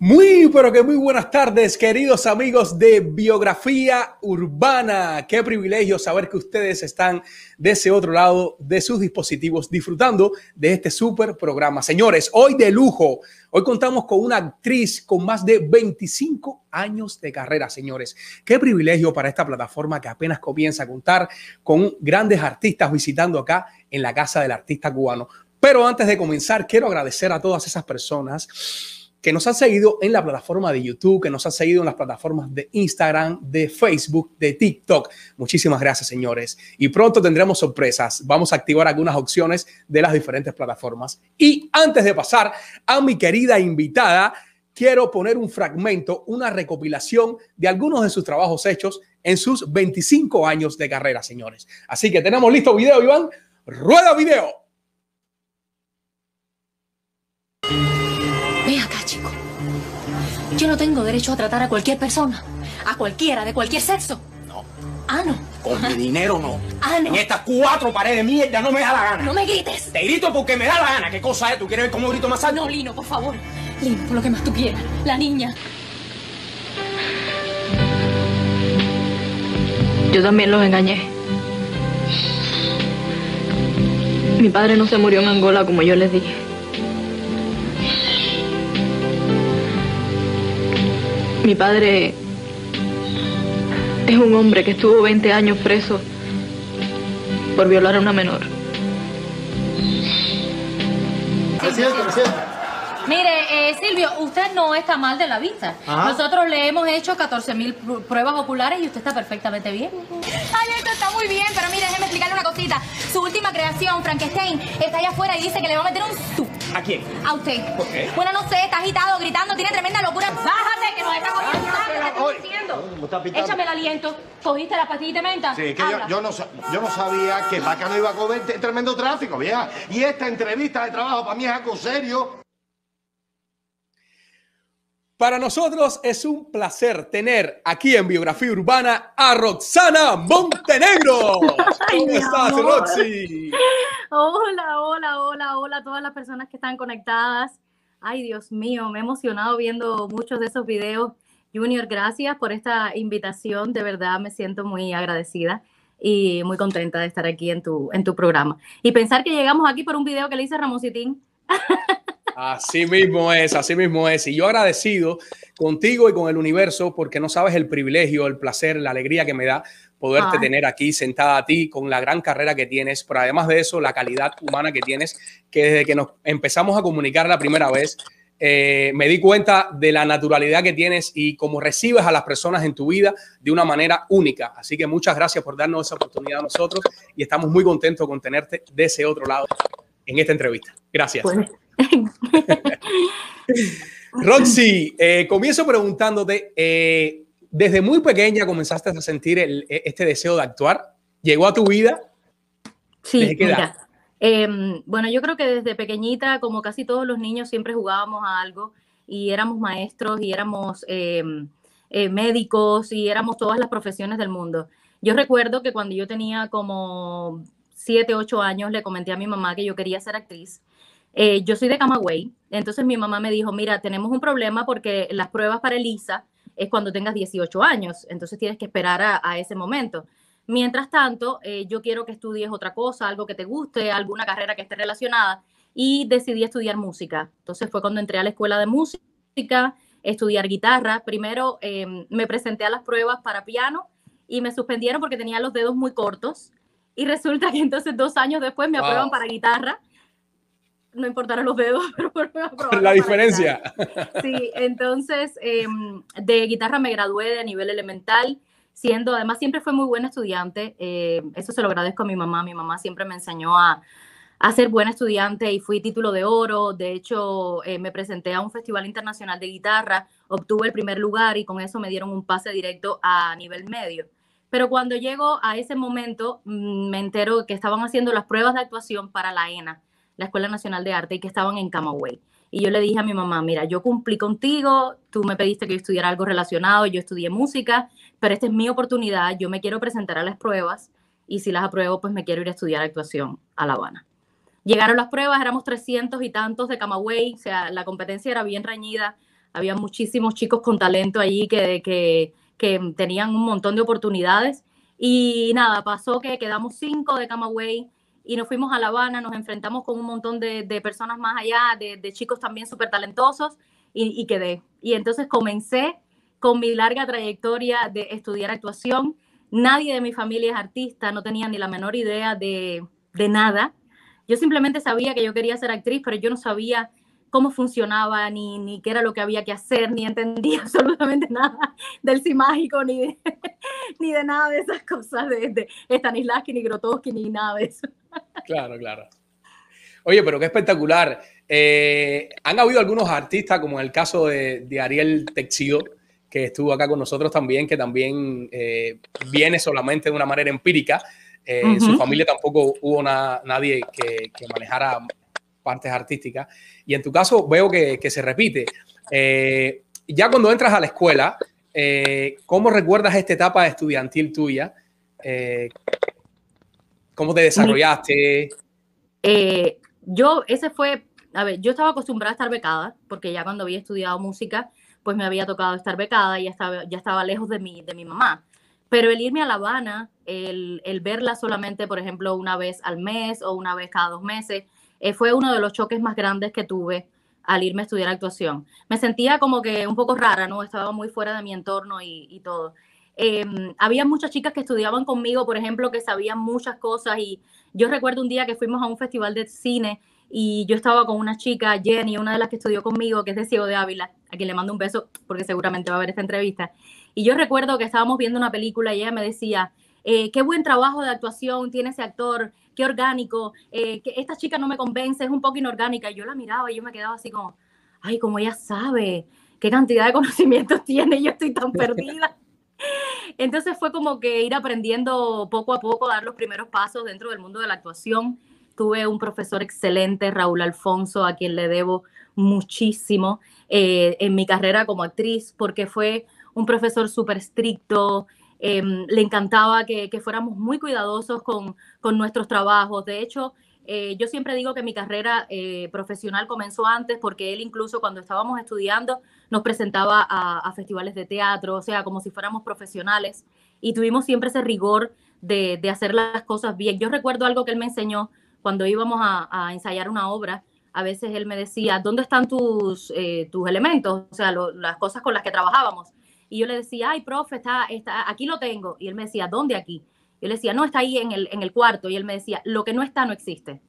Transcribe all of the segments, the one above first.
Muy, pero que muy buenas tardes, queridos amigos de Biografía Urbana. Qué privilegio saber que ustedes están de ese otro lado de sus dispositivos disfrutando de este súper programa. Señores, hoy de lujo, hoy contamos con una actriz con más de 25 años de carrera, señores. Qué privilegio para esta plataforma que apenas comienza a contar con grandes artistas visitando acá en la Casa del Artista Cubano. Pero antes de comenzar, quiero agradecer a todas esas personas que nos han seguido en la plataforma de YouTube, que nos han seguido en las plataformas de Instagram, de Facebook, de TikTok. Muchísimas gracias, señores. Y pronto tendremos sorpresas. Vamos a activar algunas opciones de las diferentes plataformas. Y antes de pasar a mi querida invitada, quiero poner un fragmento, una recopilación de algunos de sus trabajos hechos en sus 25 años de carrera, señores. Así que tenemos listo video, Iván. Rueda video. Yo no tengo derecho a tratar a cualquier persona, a cualquiera, de cualquier sexo. No. Ah, no. Con mi dinero no. Ah, no. En estas cuatro paredes de mierda no me da la gana. No me grites. Te grito porque me da la gana. ¿Qué cosa es? ¿Tú quieres ver cómo grito más alto? No, Lino, por favor. Lino, por lo que más tú quieras. La niña. Yo también los engañé. Mi padre no se murió en Angola como yo les dije. Mi padre es un hombre que estuvo 20 años preso por violar a una menor. Mire, eh, Silvio, usted no está mal de la vista. Ajá. Nosotros le hemos hecho 14 mil pruebas oculares y usted está perfectamente bien. Ay, esto está muy bien, pero mire, déjeme explicarle una cosita. Su última creación, Frankenstein, está allá afuera y dice que le va a meter un su ¿A quién? a usted. ¿Por qué? Bueno, no sé, está agitado, gritando, tiene tremenda locura. Bájate, que nos está cogiendo. Ay, ¿Qué te diciendo? ¿Cómo está pintando? Échame el aliento. ¿Cogiste la pastilla de menta? Sí, que yo, yo no, yo no sabía que Vaca no iba a comer tremendo tráfico, vieja. Y esta entrevista de trabajo para mí es algo serio. Para nosotros es un placer tener aquí en Biografía Urbana a Roxana Montenegro. ¿Cómo estás. Roxy? Hola, hola, hola, hola a todas las personas que están conectadas. Ay, Dios mío, me he emocionado viendo muchos de esos videos. Junior, gracias por esta invitación. De verdad me siento muy agradecida y muy contenta de estar aquí en tu, en tu programa. Y pensar que llegamos aquí por un video que le hice a Ramositín. Así mismo es, así mismo es. Y yo agradecido contigo y con el universo porque no sabes el privilegio, el placer, la alegría que me da poderte Ay. tener aquí sentada a ti con la gran carrera que tienes, pero además de eso, la calidad humana que tienes, que desde que nos empezamos a comunicar la primera vez, eh, me di cuenta de la naturalidad que tienes y cómo recibes a las personas en tu vida de una manera única. Así que muchas gracias por darnos esa oportunidad a nosotros y estamos muy contentos con tenerte de ese otro lado en esta entrevista. Gracias. Pues, Roxy, eh, comienzo preguntándote, eh, desde muy pequeña comenzaste a sentir el- e- este deseo de actuar, llegó a tu vida, Sí, ¿Desde qué edad? em, bueno, yo creo que desde pequeñita, como casi todos los niños, siempre jugábamos a algo y éramos maestros y éramos em, eh, médicos y éramos todas las profesiones del mundo. Yo recuerdo que cuando yo tenía como 7, 8 años, le comenté a mi mamá que yo quería ser actriz. Eh, yo soy de Camagüey, entonces mi mamá me dijo, mira, tenemos un problema porque las pruebas para Elisa es cuando tengas 18 años, entonces tienes que esperar a- a ese momento. Mientras tanto, eh, yo quiero que estudies otra cosa, algo que te guste, alguna carrera que esté relacionada, y decidí estudiar música. Entonces fue cuando entré a la escuela de música, estudiar guitarra. Primero eh, me presenté a las pruebas para piano y me suspendieron porque tenía los dedos muy cortos. Y resulta que entonces dos años después me Wow. aprueban para guitarra. No importaron los dedos, pero la diferencia. Sí, entonces em, de guitarra me gradué de nivel elemental, siendo, además siempre fue muy buena estudiante, eh, eso se lo agradezco a mi mamá, mi mamá siempre me enseñó a, a ser buena estudiante y fui título de oro, de hecho eh, me presenté a un festival internacional de guitarra, obtuve el primer lugar y con eso me dieron un pase directo a nivel medio. Pero cuando llego a ese momento, mm, me entero que estaban haciendo las pruebas de actuación para la ENA, la Escuela Nacional de Arte, y que estaban en Camagüey. Y yo le dije a mi mamá, mira, yo cumplí contigo, tú me pediste que yo estudiara algo relacionado, yo estudié música, pero esta es mi oportunidad, yo me quiero presentar a las pruebas y si las apruebo, pues me quiero ir a estudiar actuación a La Habana. Llegaron las pruebas, éramos 300 y tantos de Camagüey, o sea, la competencia era bien reñida. había muchísimos chicos con talento allí que, que, que tenían un montón de oportunidades. Y nada, pasó que quedamos cinco de Camagüey y nos fuimos a La Habana, nos enfrentamos con un montón de, de personas más allá, de, de chicos también súper talentosos y, y, quedé. Y entonces comencé con mi larga trayectoria de estudiar actuación. Nadie de mi familia es artista, no tenía ni la menor idea de, de nada. Yo simplemente sabía que yo quería ser actriz, pero yo no sabía cómo funcionaba, ni, ni qué era lo que había que hacer, ni entendía absolutamente nada del sí mágico, ni de, ni de nada de esas cosas de, de Stanislavski, ni Grotowski, ni nada de eso. Claro, claro. Oye, pero qué espectacular. Eh, han habido algunos artistas, como en el caso de, de Ariel Texido, que estuvo acá con nosotros también, que también eh, viene solamente de una manera empírica. Eh, uh -huh. En su familia tampoco hubo nadie que, que, manejara partes artísticas. Y en tu caso veo que, que se repite. Ya cuando entras a la escuela, ¿cómo recuerdas esta etapa estudiantil tuya? ¿Cómo te desarrollaste? Eh, yo, ese fue, a ver, yo estaba acostumbrada a estar becada, porque ya cuando había estudiado música, pues me había tocado estar becada y ya estaba, ya estaba lejos de mi, de mi mamá. Pero el irme a La Habana, el, el verla solamente, por ejemplo, una vez al mes o una vez cada dos meses, eh, fue uno de los choques más grandes que tuve al irme a estudiar actuación. Me sentía como que un poco rara, ¿no? Estaba muy fuera de mi entorno y, y todo. Eh, había muchas chicas que estudiaban conmigo, por ejemplo, que sabían muchas cosas y yo recuerdo un día que fuimos a un festival de cine y yo estaba con una chica, Jenny, una de las que estudió conmigo, que es de Ciego de Ávila, a quien le mando un beso porque seguramente va a ver esta entrevista. Y yo recuerdo que estábamos viendo una película y ella me decía, eh, qué buen trabajo de actuación tiene ese actor, qué orgánico, eh, que esta chica no me convence, es un poco inorgánica. Y yo la miraba y yo me quedaba así como, ay, como ella sabe, qué cantidad de conocimientos tiene, yo estoy tan perdida. Entonces fue como que ir aprendiendo poco a poco, dar los primeros pasos dentro del mundo de la actuación. Tuve un profesor excelente, Raúl Alfonso, a quien le debo muchísimo eh, en mi carrera como actriz, porque fue un profesor súper estricto, eh, le encantaba que, que, fuéramos muy cuidadosos con, con nuestros trabajos. De hecho, eh, yo siempre digo que mi carrera eh, profesional comenzó antes porque él incluso cuando estábamos estudiando nos presentaba a, a, festivales de teatro, o sea, como si fuéramos profesionales y tuvimos siempre ese rigor de, de hacer las cosas bien. Yo recuerdo algo que él me enseñó cuando íbamos a, a ensayar una obra. A veces él me decía, ¿dónde están tus, eh, tus elementos? O sea, lo, las cosas con las que trabajábamos. Y yo le decía, ay, profe, está, está, aquí lo tengo. Y él me decía, ¿dónde aquí? Yo le decía, no, está ahí en el, en el cuarto. Y él me decía, lo que no está no existe.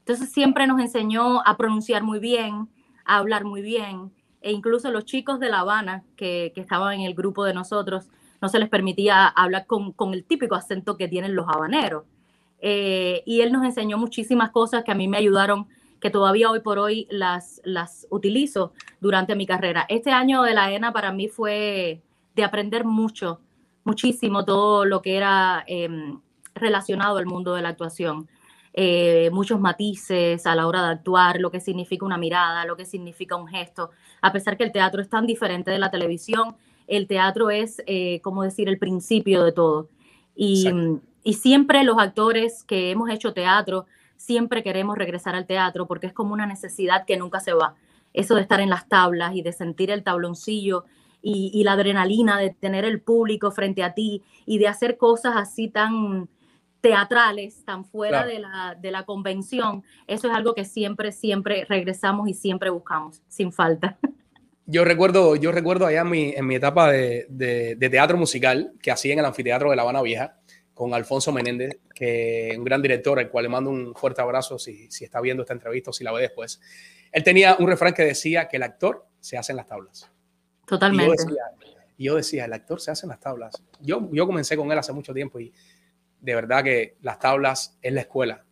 Entonces siempre nos enseñó a pronunciar muy bien, a hablar muy bien. E incluso los chicos de La Habana, que, que estaban en el grupo de nosotros, no se les permitía hablar con, con el típico acento que tienen los habaneros. Eh, y él nos enseñó muchísimas cosas que a mí me ayudaron, que todavía hoy por hoy las, las utilizo durante mi carrera. Este año de la ENA para mí fue de aprender mucho, muchísimo todo lo que era eh, relacionado al mundo de la actuación. Eh, muchos matices a la hora de actuar, lo que significa una mirada, lo que significa un gesto. A pesar que el teatro es tan diferente de la televisión, el teatro es, eh, como decir, el principio de todo. Y, y, siempre los actores que hemos hecho teatro, siempre queremos regresar al teatro porque es como una necesidad que nunca se va. Eso de estar en las tablas y de sentir el tabloncillo y, y, la adrenalina de tener el público frente a ti y de hacer cosas así tan teatrales, tan fuera claro. de, la, de la convención, eso es algo que siempre, siempre regresamos y siempre buscamos, sin falta. Yo recuerdo, yo recuerdo allá en mi, en mi etapa de, de, de, teatro musical que hacía en el anfiteatro de La Habana Vieja con Alfonso Menéndez, que es un gran director, al cual le mando un fuerte abrazo si, si está viendo esta entrevista o si la ve después. Él tenía un refrán que decía que el actor se hace en las tablas. Totalmente. Y yo decía, yo decía el actor se hace en las tablas. Yo, yo comencé con él hace mucho tiempo y de verdad que las tablas es la escuela.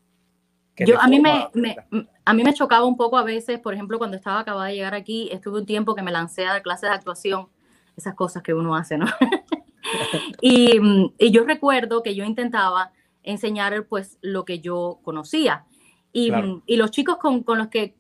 Yo, a, mí me, me, a mí me chocaba un poco a veces, por ejemplo, cuando estaba acabada de llegar aquí, estuve un tiempo que me lancé a clases de actuación, esas cosas que uno hace, ¿no? y, y, yo recuerdo que yo intentaba enseñar pues lo que yo conocía. Y, claro. y los chicos con, con, los que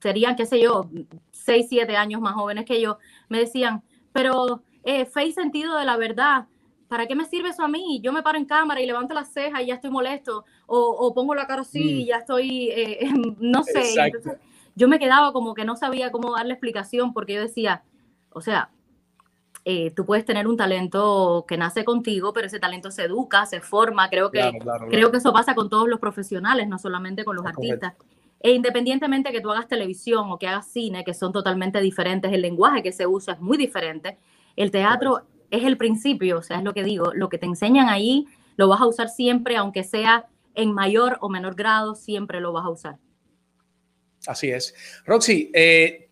serían, qué sé yo, 6, 7 años más jóvenes que yo, me decían, pero eh, fe y sentido de la verdad, ¿para qué me sirve eso a mí? Yo me paro en cámara y levanto las cejas y ya estoy molesto, o, o pongo la cara así mm. y ya estoy, eh, no sé. Entonces, yo me quedaba como que no sabía cómo darle explicación porque yo decía, O sea, eh, tú puedes tener un talento que nace contigo, pero ese talento se educa, se forma. Creo que, Claro, claro, creo que eso pasa con todos los profesionales, no solamente con los Es correcto. E independientemente que tú hagas televisión o que hagas cine, que son totalmente diferentes, el lenguaje que se usa es muy diferente. El teatro es el principio, o sea, es lo que digo, lo que te enseñan ahí lo vas a usar siempre, aunque sea en mayor o menor grado, siempre lo vas a usar. Así es. Roxy, eh,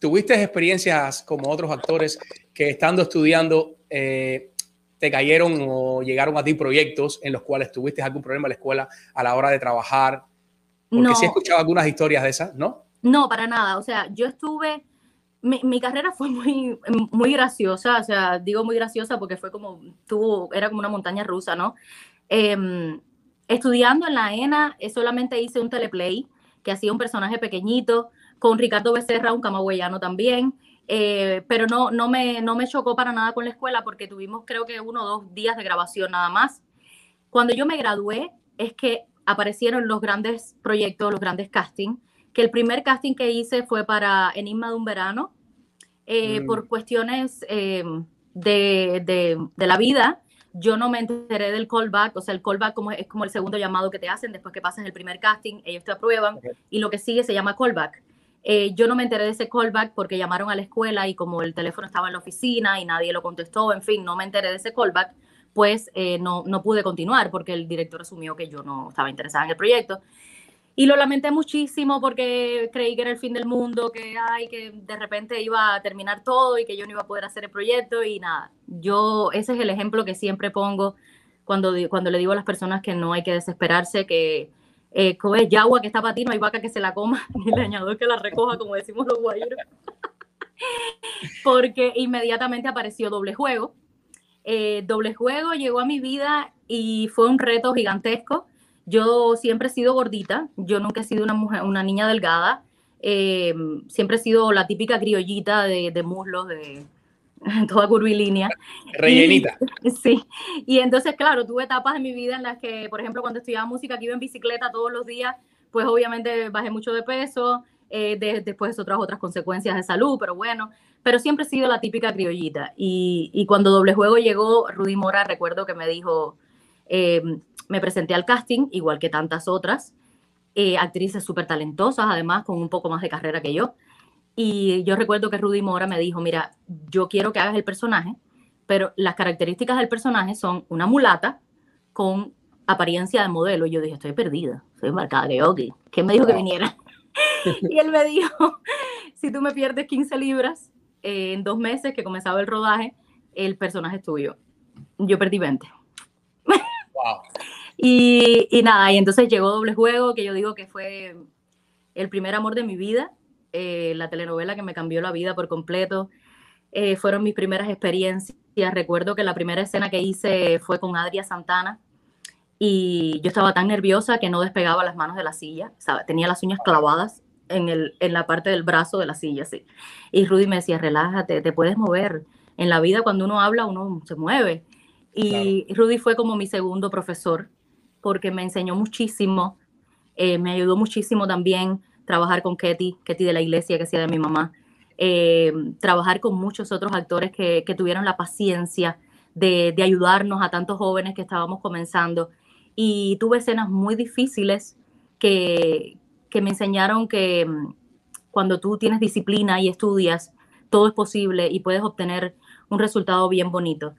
¿tuviste experiencias como otros actores que estando estudiando eh, te cayeron o llegaron a ti proyectos en los cuales tuviste algún problema en la escuela a la hora de trabajar? Porque No, sí he escuchado algunas historias de esas, ¿no? No, para nada. O sea, yo estuve, mi, mi carrera fue muy, muy graciosa. O sea, digo muy graciosa porque fue como, tuvo, era como una montaña rusa, ¿no? Em, estudiando en la ENA, eh, solamente hice un teleplay que hacía un personaje pequeñito, con Ricardo Becerra, un camagüeyano también. eh, pero no, no, me, no me chocó para nada con la escuela porque tuvimos creo que uno o dos días de grabación nada más. Cuando yo me gradué es que aparecieron los grandes proyectos, los grandes castings, que el primer casting que hice fue para Enigma de un verano, eh, Mm. por cuestiones eh, de, de, de la vida. Yo no me enteré del callback, o sea, el callback como, es como el segundo llamado que te hacen después que pasas el primer casting, ellos te aprueban y lo que sigue se llama callback. Eh, yo no me enteré de ese callback porque llamaron a la escuela y como el teléfono estaba en la oficina y nadie lo contestó, en fin, no me enteré de ese callback, pues eh, no, no pude continuar porque el director asumió que yo no estaba interesada en el proyecto. Y lo lamenté muchísimo porque creí que era el fin del mundo, que, ay, que de repente iba a terminar todo y que yo no iba a poder hacer el proyecto y nada. Yo, ese es el ejemplo que siempre pongo cuando, cuando le digo a las personas que no hay que desesperarse, que eh, es yagua que está para ti, no hay vaca que se la coma, ni leñador que la recoja, como decimos los guayiros. porque inmediatamente apareció doble juego. Eh, doble juego llegó a mi vida y fue un reto gigantesco. Yo siempre he sido gordita, yo nunca he sido una mujer, una niña delgada. eh, siempre he sido la típica criollita de, de muslos, de toda curvilínea. Rellenita. Sí, y entonces, claro, tuve etapas en mi vida en las que, por ejemplo, cuando estudiaba música, que iba en bicicleta todos los días, pues obviamente bajé mucho de peso, eh, de- después eso trajo otras consecuencias de salud, pero bueno, pero siempre he sido la típica criollita. Y, y cuando Doble Juego llegó, Rudy Mora, recuerdo que me dijo, eh, me presenté al casting, igual que tantas otras, eh, actrices súper talentosas, además, con un poco más de carrera que yo. Y yo recuerdo que Rudy Mora me dijo, mira, yo quiero que hagas el personaje, pero las características del personaje son una mulata con apariencia de modelo. Y yo dije, estoy perdida, soy marcada de ok. ¿Quién me dijo que viniera? y él me dijo, si tú me pierdes 15 libras eh, en dos meses que comenzaba el rodaje, el personaje es tuyo. Yo perdí 20. Wow. Y, y nada, y entonces llegó Doble Juego, que yo digo que fue el primer amor de mi vida, eh, la telenovela que me cambió la vida por completo. Eh, fueron mis primeras experiencias. Recuerdo que la primera escena que hice fue con Adria Santana y yo estaba tan nerviosa que no despegaba las manos de la silla. Tenía las uñas clavadas en, el, en la parte del brazo de la silla, sí. Y Rudy me decía, relájate, te puedes mover. En la vida cuando uno habla, uno se mueve. Y Rudy fue como mi segundo profesor porque me enseñó muchísimo, eh, me ayudó muchísimo también trabajar con Ketty, Ketty de la iglesia que hacía de mi mamá, eh, trabajar con muchos otros actores que, que tuvieron la paciencia de, de, ayudarnos a tantos jóvenes que estábamos comenzando. Y tuve escenas muy difíciles que, que me enseñaron que mm, cuando tú tienes disciplina y estudias, todo es posible y puedes obtener un resultado bien bonito.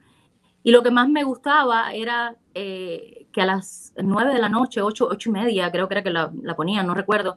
Y lo que más me gustaba era eh, que a las nueve de la noche, ocho, ocho y media, creo que era que la, la ponían, no recuerdo,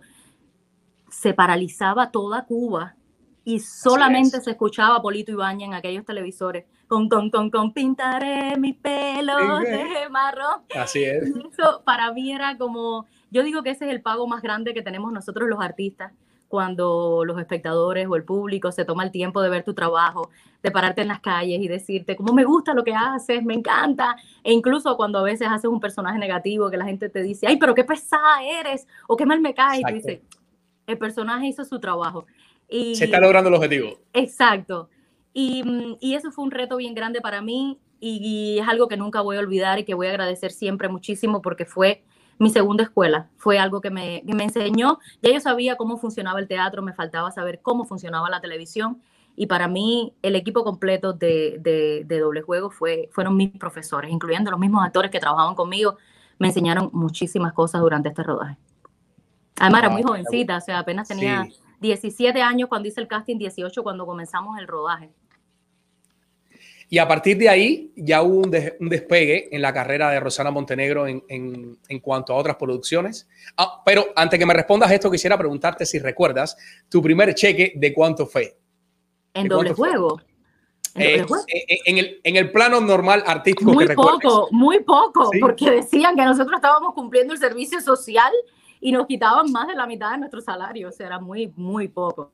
se paralizaba toda Cuba y solamente se escuchaba a Polito Ibañez en aquellos televisores con, con, con, con, pintaré mi pelo de marrón. Así es. Y eso para mí era como, yo digo que ese es el pago más grande que tenemos nosotros los artistas, cuando los espectadores o el público se toma el tiempo de ver tu trabajo, de pararte en las calles y decirte, cómo me gusta lo que haces, me encanta. E incluso cuando a veces haces un personaje negativo que la gente te dice, ay, pero qué pesada eres, o qué mal me caes, y tú dices, el personaje hizo su trabajo. Y, se está logrando el objetivo. Exacto. Y, y, eso fue un reto bien grande para mí y, y es algo que nunca voy a olvidar y que voy a agradecer siempre muchísimo porque fue mi segunda escuela. Fue algo que me, que me, enseñó. Ya yo sabía cómo funcionaba el teatro, me faltaba saber cómo funcionaba la televisión. Y para mí, el equipo completo de, de, de doble juego fue, fueron mis profesores, incluyendo los mismos actores que trabajaban conmigo, me enseñaron muchísimas cosas durante este rodaje. Además, era muy jovencita, o sea, apenas tenía Sí. 17 años cuando hice el casting, 18 cuando comenzamos el rodaje. Y a partir de ahí ya hubo un, des- un despegue en la carrera de Rosana Montenegro en, en- en cuanto a otras producciones. Ah, pero antes que me respondas esto, quisiera preguntarte si recuerdas tu primer cheque de cuánto fue. En ¿De doble fue? juego. En Eh, eh, en, el, en el plano normal artístico Muy que poco, muy poco, Sí. porque decían que nosotros estábamos cumpliendo el servicio social y nos quitaban más de la mitad de nuestro salario, o sea, era muy, muy poco,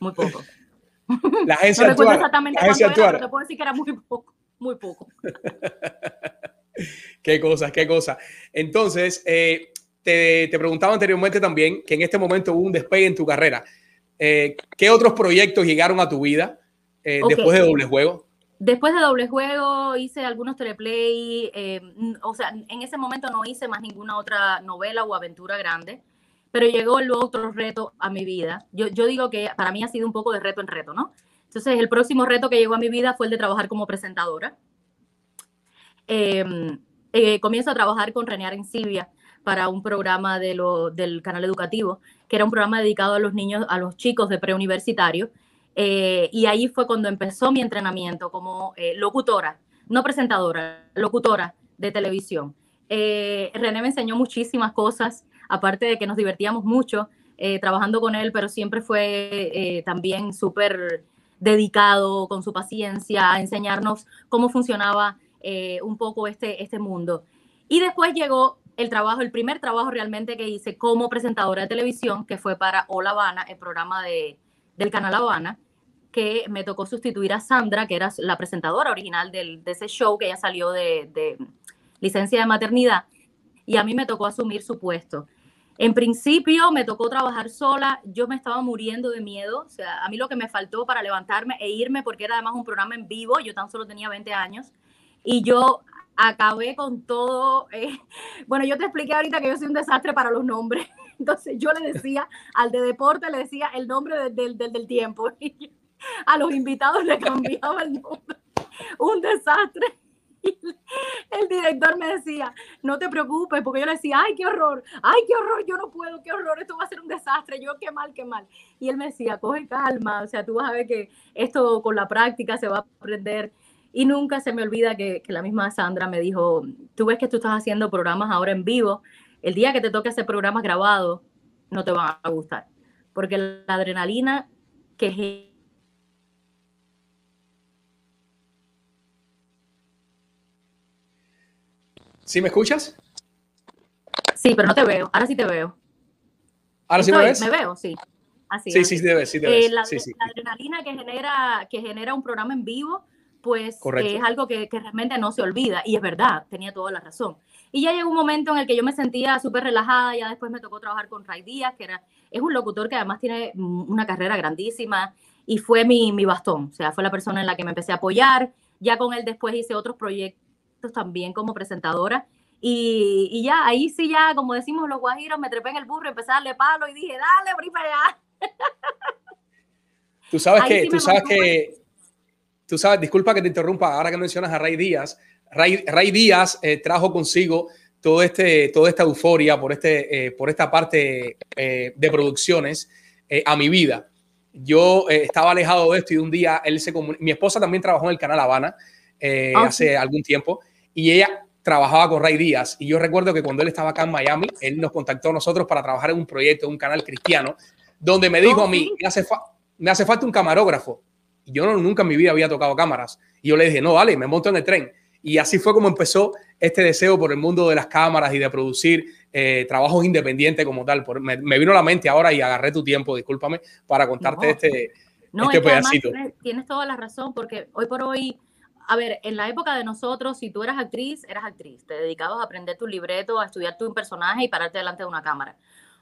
muy poco. La No agencia recuerdo actual. exactamente La cuánto era, pero te puedo decir que era muy poco, muy poco. Qué cosas, qué cosas. Entonces, eh, te, te preguntaba anteriormente también que en este momento hubo un despegue en tu carrera. Eh, ¿Qué otros proyectos llegaron a tu vida eh, después de Doble Juego? Después de doble juego hice algunos teleplay, eh, o sea, en ese momento no hice más ninguna otra novela o aventura grande, pero llegó el otro reto a mi vida. Yo, digo que para mí ha sido un poco de reto en reto, ¿no? Entonces, el próximo reto que llegó a mi vida fue el de trabajar como presentadora. Eh, eh, comienzo a trabajar con René Arencibia para un programa del canal educativo, que era un programa dedicado a los niños, a los chicos de preuniversitario. Eh, y ahí fue cuando empezó mi entrenamiento como eh, locutora, no presentadora, locutora de televisión. Eh, René me enseñó muchísimas cosas, aparte de que nos divertíamos mucho eh, trabajando con él, pero siempre fue eh, también súper dedicado con su paciencia a enseñarnos cómo funcionaba eh, un poco este, este mundo. Y después llegó el trabajo, el primer trabajo realmente que hice como presentadora de televisión, que fue para Hola Habana, el programa de, del canal Habana, que me tocó sustituir a Sandra, que era la presentadora original del, de ese show, que ella salió de, de licencia de maternidad, y a mí me tocó asumir su puesto. En principio me tocó trabajar sola, yo me estaba muriendo de miedo, o sea, a mí lo que me faltó para levantarme e irme, porque era además un programa en vivo, yo tan solo tenía 20 años, y yo acabé con todo. eh, bueno, yo te expliqué ahorita que yo soy un desastre para los nombres, entonces yo le decía al de deporte, le decía el nombre del, del, del, del tiempo, a los invitados le cambiaba el nombre, un desastre. El director me decía, no te preocupes, porque yo le decía, ay, qué horror, ay, qué horror, yo no puedo, qué horror, esto va a ser un desastre, yo qué mal, qué mal. Y él me decía, coge calma, o sea, tú vas a ver que esto con la práctica se va a aprender. Y nunca se me olvida que, que la misma Sandra me dijo, tú ves que tú estás haciendo programas ahora en vivo, el día que te toque hacer programas grabados, no te van a gustar, porque la adrenalina que ¿Sí me escuchas? Sí, pero no te veo. Ahora sí te veo. ¿Ahora sí me ves? Me veo, sí. Así, Sí, así. sí, te ves, sí te Eh, ves. la, Sí, sí. la adrenalina que genera, que genera un programa en vivo, pues eh, es algo que, que realmente no se olvida. Y es verdad, tenía toda la razón. Y ya llegó un momento en el que yo me sentía súper relajada, ya después me tocó trabajar con Ray Díaz, que era, es un locutor que además tiene una carrera grandísima y fue mi, mi bastón, o sea, fue la persona en la que me empecé a apoyar. Ya con él después hice otros proyectos también como presentadora. Y, y ya, ahí sí ya, como decimos los guajiros, me trepé en el burro, empecé a darle palo y dije, dale, para allá. Tú sabes Ahí que, sí tú sabes que, tú sabes, disculpa que te interrumpa, ahora que mencionas a Ray Díaz, Ray, Ray Díaz eh, trajo consigo todo este, toda esta euforia por, este, eh, por esta parte eh, de producciones eh, a mi vida. Yo eh, estaba alejado de esto y un día él se mi esposa también trabajó en el canal Habana eh, Ah, hace algún tiempo y ella trabajaba con Ray Díaz y yo recuerdo que cuando él estaba acá en Miami, él nos contactó a nosotros para trabajar en un proyecto, un canal cristiano, donde me dijo a mí, me hace, me hace falta un camarógrafo. Y yo no, nunca en mi vida había tocado cámaras. Y yo le dije, no, vale, me monto en el tren. Y así fue como empezó este deseo por el mundo de las cámaras y de producir eh, trabajos independientes como tal. Por- me, me vino a la mente ahora y agarré tu tiempo, discúlpame, para contarte No. este, No, este es además pedacito. tienes, tienes toda la razón, porque hoy por hoy, a ver, en la época de nosotros, si tú eras actriz, eras actriz, te dedicabas a aprender tu libreto, a estudiar tu personaje y pararte delante de una cámara.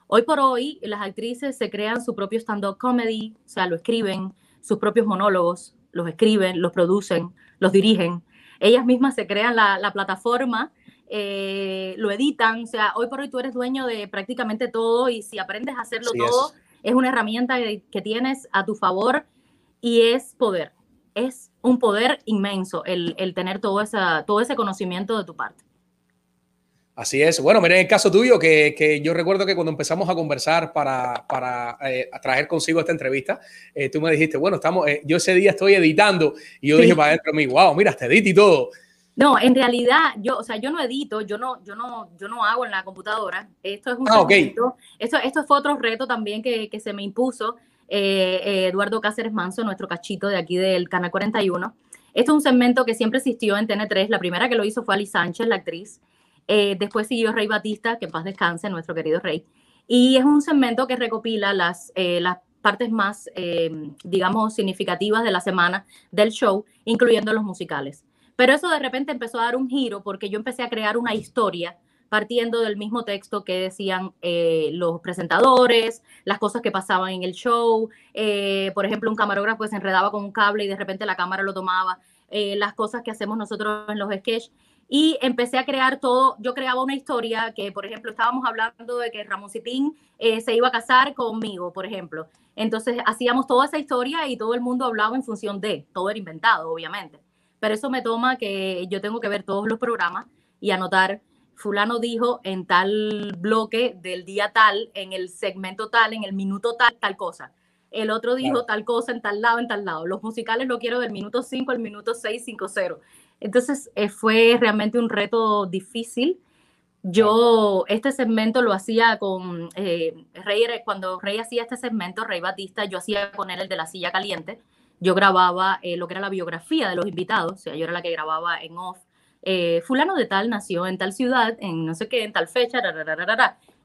Hoy por hoy, las actrices se crean su propio stand-up comedy, o sea, lo escriben, sus propios monólogos, los escriben, los producen, los dirigen. Ellas mismas se crean la, la plataforma, eh, lo editan, o sea, hoy por hoy tú eres dueño de prácticamente todo y si aprendes a hacerlo es. todo, es una herramienta que, que tienes a tu favor y es poder. Es un poder inmenso el, el tener todo, esa, todo ese conocimiento de tu parte. Así es. Bueno, mira, en el caso tuyo, que, que yo recuerdo que cuando empezamos a conversar para, para eh, traer consigo esta entrevista, eh, tú me dijiste, bueno, estamos, eh, yo ese día estoy editando y yo Sí. dije para adentro de mí, wow, mira, te edito y todo. No, en realidad, yo, o sea, yo no edito, yo no, yo no, yo no hago en la computadora. Esto es un Ah, ok. segmento- esto, esto fue otro reto también que, que se me impuso eh, eh, Eduardo Cáceres Manso, nuestro cachito de aquí del Canal 41. Esto es un segmento que siempre existió en TN3. La primera que lo hizo fue Ali Sánchez, la actriz. Eh, después siguió Rey Batista, que en paz descanse, nuestro querido Rey. Y es un segmento que recopila las, eh, las partes más, digamos, significativas de la semana del show, incluyendo los musicales. Pero eso de repente empezó a dar un giro porque yo empecé a crear una historia partiendo del mismo texto que decían eh, los presentadores, las cosas que pasaban en el show. eh, por ejemplo, un camarógrafo se enredaba con un cable y de repente la cámara lo tomaba. eh, las cosas que hacemos nosotros en los sketches. Y empecé a crear todo. Yo creaba una historia que, por ejemplo, estábamos hablando de que Ramón Cipín eh, se iba a casar conmigo, por ejemplo. Entonces hacíamos toda esa historia y todo el mundo hablaba en función de. Todo era inventado, obviamente pero eso me toma que yo tengo que ver todos los programas y anotar, fulano dijo en tal bloque del día tal, en el segmento tal, en el minuto tal, tal cosa. El otro dijo tal cosa en tal lado, en tal lado. Los musicales lo quiero del minuto 5 al minuto 6, 5, 0. Entonces eh, fue realmente un reto difícil. Yo este segmento lo hacía con eh, Rey, cuando Rey hacía este segmento, Rey Batista, yo hacía con él el de la silla caliente, yo grababa eh, lo que era la biografía de los invitados, o sea, yo era la que grababa en off. Eh, fulano de tal nació en tal ciudad, en no sé qué, en tal fecha,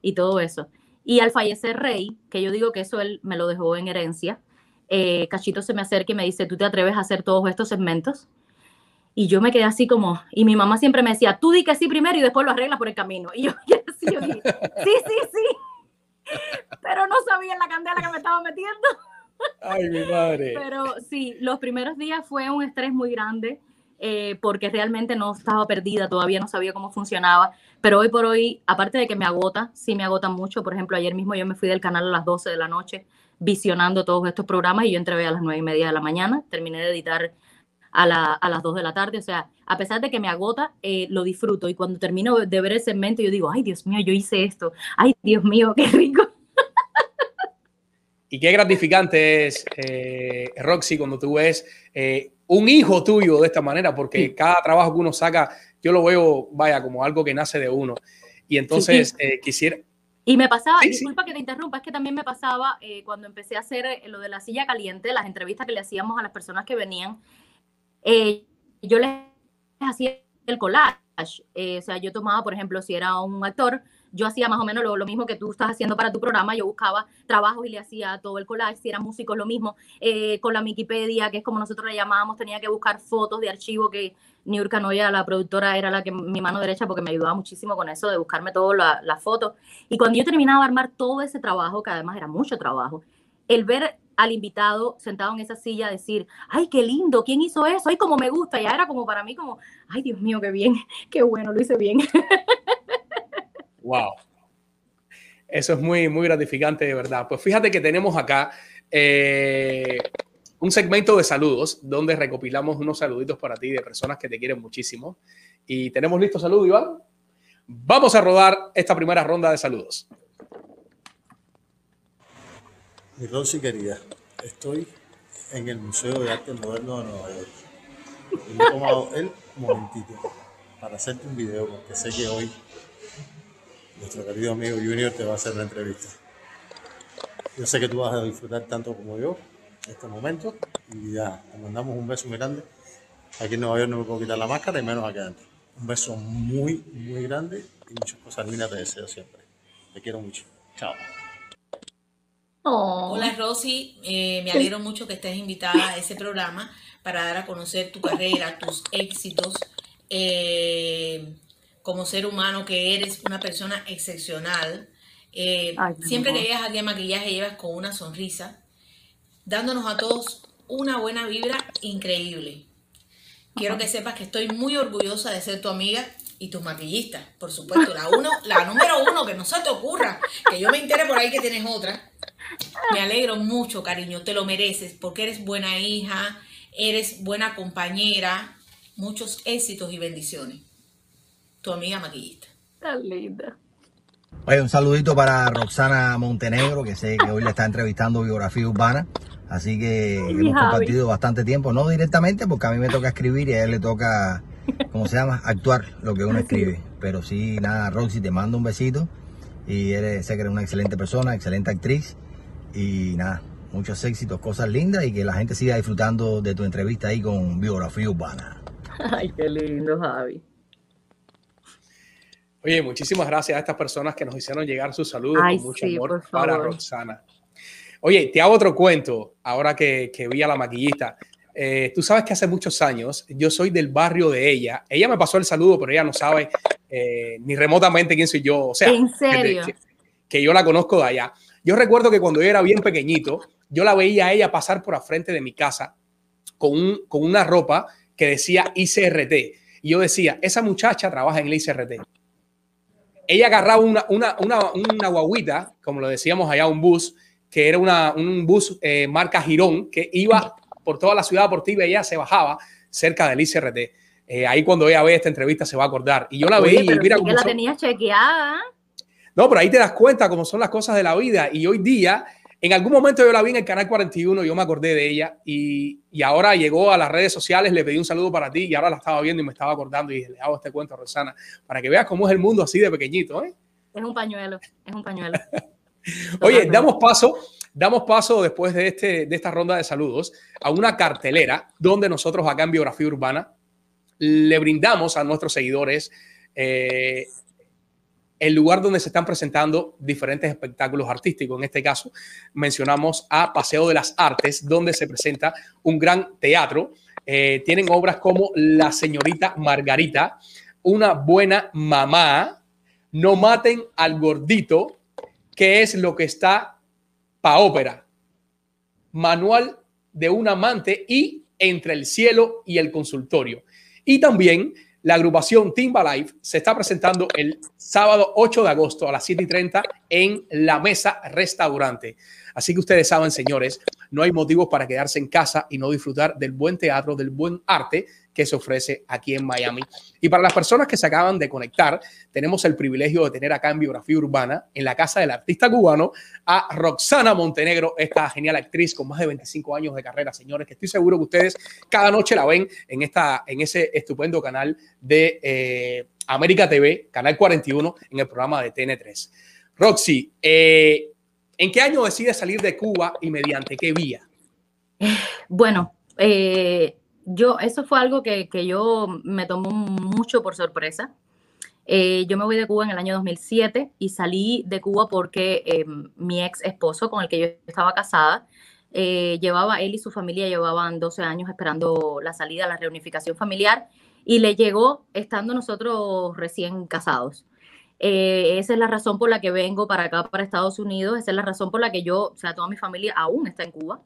y todo eso. Y al fallecer Rey, que yo digo que eso él me lo dejó en herencia, eh, Cachito se me acerca y me dice, ¿tú te atreves a hacer todos estos segmentos? Y yo me quedé así como, y mi mamá siempre me decía, tú di que sí primero y después lo arreglas por el camino. Y yo, y así, yo dije, sí, sí, sí. Pero no sabía la candela que me estaba metiendo. Ay, mi madre. Pero sí, los primeros días fue un estrés muy grande eh, porque realmente no estaba perdida, todavía no sabía cómo funcionaba. Pero hoy por hoy, aparte de que me agota, sí me agota mucho. Por ejemplo, ayer mismo yo me fui del canal a las 12 de la noche visionando todos estos programas y yo entré a las 9 y media de la mañana, terminé de editar a, la- a las 2 de la tarde. O sea, a pesar de que me agota, eh, lo disfruto. Y cuando termino de ver el segmento, yo digo, ay, Dios mío, yo hice esto. Ay, Dios mío, qué rico. Y qué gratificante es, eh, Roxy, cuando tú ves eh, un hijo tuyo de esta manera, porque cada trabajo que uno saca, yo lo veo, vaya, como algo que nace de uno. Y entonces eh, quisiera... Y me pasaba, Sí, disculpa que te interrumpa, es que también me pasaba eh, cuando empecé a hacer eh, lo de la silla caliente, las entrevistas que le hacíamos a las personas que venían, eh, yo les hacía el collage. o sea, yo tomaba, por ejemplo, si era un actor, yo hacía más o menos lo, lo mismo que tú estás haciendo para tu programa, yo buscaba trabajos y le hacía todo el collage, si eran músicos lo mismo, eh, con la Wikipedia, que es como nosotros le llamábamos, tenía que buscar fotos de archivo que Niurka Noya, la productora, era la que mi mano derecha porque me ayudaba muchísimo con eso de buscarme todas la- las fotos. Y cuando yo terminaba de armar todo ese trabajo, que además era mucho trabajo, el ver al invitado sentado en esa silla decir, ay, qué lindo, ¿quién hizo eso? Ay, como me gusta, ya era como para mí como, ay, Dios mío, qué bien, qué bueno, lo hice bien. Wow. Eso es muy, muy gratificante, de verdad. Pues fíjate que tenemos acá eh, un segmento de saludos donde recopilamos unos saluditos para ti de personas que te quieren muchísimo. Y tenemos listo saludo, Iván. Vamos a rodar esta primera ronda de saludos. Mi Rosy querida, estoy en el Museo de Arte Moderno de Nueva York. Y me he tomado el momentito para hacerte un video porque sé que hoy nuestro querido amigo Junior te va a hacer la entrevista. Yo sé que tú vas a disfrutar tanto como yo este momento y ya, te mandamos un beso muy grande. Aquí en Nueva York no me puedo quitar la máscara y menos acá adentro. Un beso muy, muy grande y muchas cosas lindas te deseo siempre. Te quiero mucho. Chao. Oh. Hola Rosy, eh, me alegro mucho que estés invitada a ese programa para dar a conocer tu carrera, tus éxitos, eh, como ser humano que eres una persona excepcional. Eh, Ay, siempre que llegas aquí a maquillaje llevas con una sonrisa, dándonos a todos una buena vibra increíble. Quiero que sepas que estoy muy orgullosa de ser tu amiga y tu maquillista, por supuesto. La uno, la número uno, que no se te ocurra, que yo me entere por ahí que tienes otra. Me alegro mucho, cariño, te lo mereces porque eres buena hija, eres buena compañera. Muchos éxitos y bendiciones. Tu amiga maquillista. Tan linda. Oye, un saludito para Roxana Montenegro, que sé que hoy le está entrevistando biografía urbana. Así que hemos Javi. compartido bastante tiempo, no directamente, porque a mí me toca escribir y a él le toca, ¿cómo se llama? Actuar lo que uno escribe. Pero sí, nada, Roxy, te mando un besito. Y eres, sé que eres una excelente persona, excelente actriz. Y nada, muchos éxitos, cosas lindas y que la gente siga disfrutando de tu entrevista ahí con biografía urbana. Ay, qué lindo, Javi. Oye, muchísimas gracias a estas personas que nos hicieron llegar sus saludos Ay, con mucho sí, amor para. Roxana. Oye, te hago otro cuento ahora que, que vi a la maquillista. Eh, tú sabes que hace muchos años yo soy del barrio de ella. Ella me pasó el saludo, pero ella no sabe eh, ni remotamente quién soy yo. O sea, ¿En que- serio? Que, que yo la conozco de allá. Yo recuerdo que cuando yo era bien pequeñito, yo la veía a ella pasar por al frente de mi casa con, un- con una ropa que decía ICRT. Y yo decía, esa muchacha trabaja en el ICRT ella agarraba una, una, una, una guaguita, como lo decíamos allá, un bus, que era una, un bus eh, marca Girón, que iba por toda la ciudad deportiva y ella se bajaba cerca del ICRT. Eh, ahí cuando ella ve esta entrevista se va a acordar. Y yo la veía y mira que cómo la son- tenías chequeada. No, pero ahí te das cuenta cómo son las cosas de la vida. Y hoy día, en algún momento yo la vi en el canal 41, yo me acordé de ella y, y ahora llegó a las redes sociales, le pedí un saludo para ti y ahora la estaba viendo y me estaba acordando y dije, le hago este cuento a Rosana para que veas cómo es el mundo así de pequeñito. ¿eh? Es un pañuelo, es un pañuelo. Oye, damos paso, damos paso después de, este, de esta ronda de saludos a una cartelera donde nosotros acá en Biografía Urbana le brindamos a nuestros seguidores eh, el lugar donde se están presentando diferentes espectáculos artísticos. En este caso, mencionamos a Paseo de las Artes, donde se presenta un gran teatro. Eh, tienen obras como La señorita Margarita, Una buena mamá, No maten al gordito, que es lo que está pa' ópera. Manual de un amante y Entre el cielo y el consultorio. Y también la agrupación Timba Life se está presentando el sábado 8 de agosto a las 7 y 30 en La Mesa Restaurante. Así que ustedes saben, señores, no hay motivos para quedarse en casa y no disfrutar del buen teatro, del buen arte que se ofrece aquí en Miami. Y para las personas que se acaban de conectar, tenemos el privilegio de tener acá en Biografía Urbana, en la casa del artista cubano, a Roxana Montenegro, esta genial actriz con más de 25 años de carrera, señores, que estoy seguro que ustedes cada noche la ven en, esta, en ese estupendo canal de eh, América TV, Canal 41, en el programa de TN3. Roxy, eh, ¿en qué año decides salir de Cuba y mediante qué vía? Bueno, eh, yo, eso fue algo que, que yo me tomó mucho por sorpresa. Eh, yo me voy de Cuba en el año 2007 y salí de Cuba porque eh, mi ex esposo, con el que yo estaba casada, eh, llevaba, él y su familia llevaban 12 años esperando la salida, la reunificación familiar, y le llegó estando nosotros recién casados. Esa es la razón por la que vengo para acá, para Estados Unidos, esa es la razón por la que yo, o sea, toda mi familia aún está en Cuba,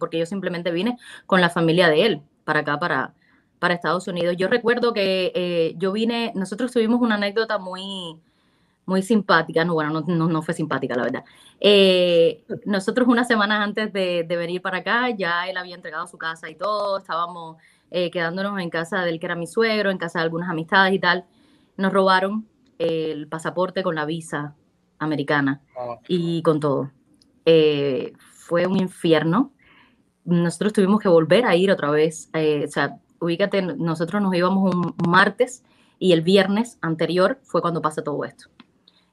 porque yo simplemente vine con la familia de él para acá, para, para Estados Unidos. Yo recuerdo que eh, yo vine, nosotros tuvimos una anécdota muy, muy simpática, no, bueno, no, no, no fue simpática, la verdad. Eh, nosotros unas semanas antes de, de, venir para acá, ya él había entregado su casa y todo, estábamos eh, quedándonos en casa del que era mi suegro, en casa de algunas amistades y tal. Nos robaron el pasaporte con la visa americana Oh. y con todo. Eh, fue un infierno. Nosotros tuvimos que volver a ir otra vez. Eh, o sea, ubícate, nosotros nos íbamos un martes y el viernes anterior fue cuando pasa todo esto.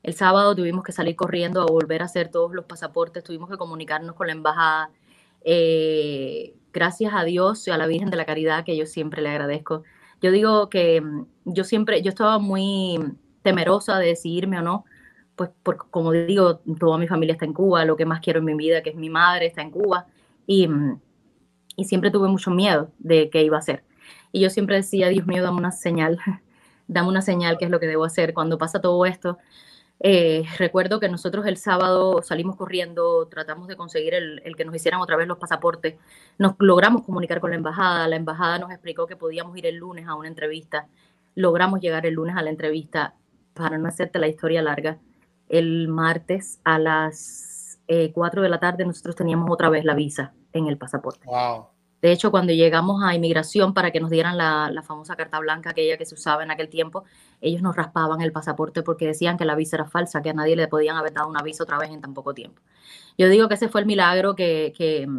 El sábado tuvimos que salir corriendo a volver a hacer todos los pasaportes, tuvimos que comunicarnos con la embajada. Eh, gracias a Dios y a la Virgen de la Caridad, que yo siempre le agradezco. Yo digo que mm, yo siempre, yo estaba muy temerosa de decidirme o no, pues por, como digo, toda mi familia está en Cuba, lo que más quiero en mi vida, que es mi madre, está en Cuba, y, y siempre tuve mucho miedo de qué iba a hacer. Y yo siempre decía, Dios mío, dame una señal, dame una señal, qué es lo que debo hacer cuando pasa todo esto. Eh, recuerdo que nosotros el sábado salimos corriendo, tratamos de conseguir el, el, que nos hicieran otra vez los pasaportes, nos logramos comunicar con la embajada, la embajada nos explicó que podíamos ir el lunes a una entrevista, logramos llegar el lunes a la entrevista, para no hacerte la historia larga, el martes a las eh, 4 de la tarde, nosotros teníamos otra vez la visa en el pasaporte. Wow. De hecho, cuando llegamos a inmigración para que nos dieran la, la, famosa carta blanca, aquella que se usaba en aquel tiempo, ellos nos raspaban el pasaporte porque decían que la visa era falsa, que a nadie le podían haber dado una visa otra vez en tan poco tiempo. Yo digo que ese fue el milagro que, que,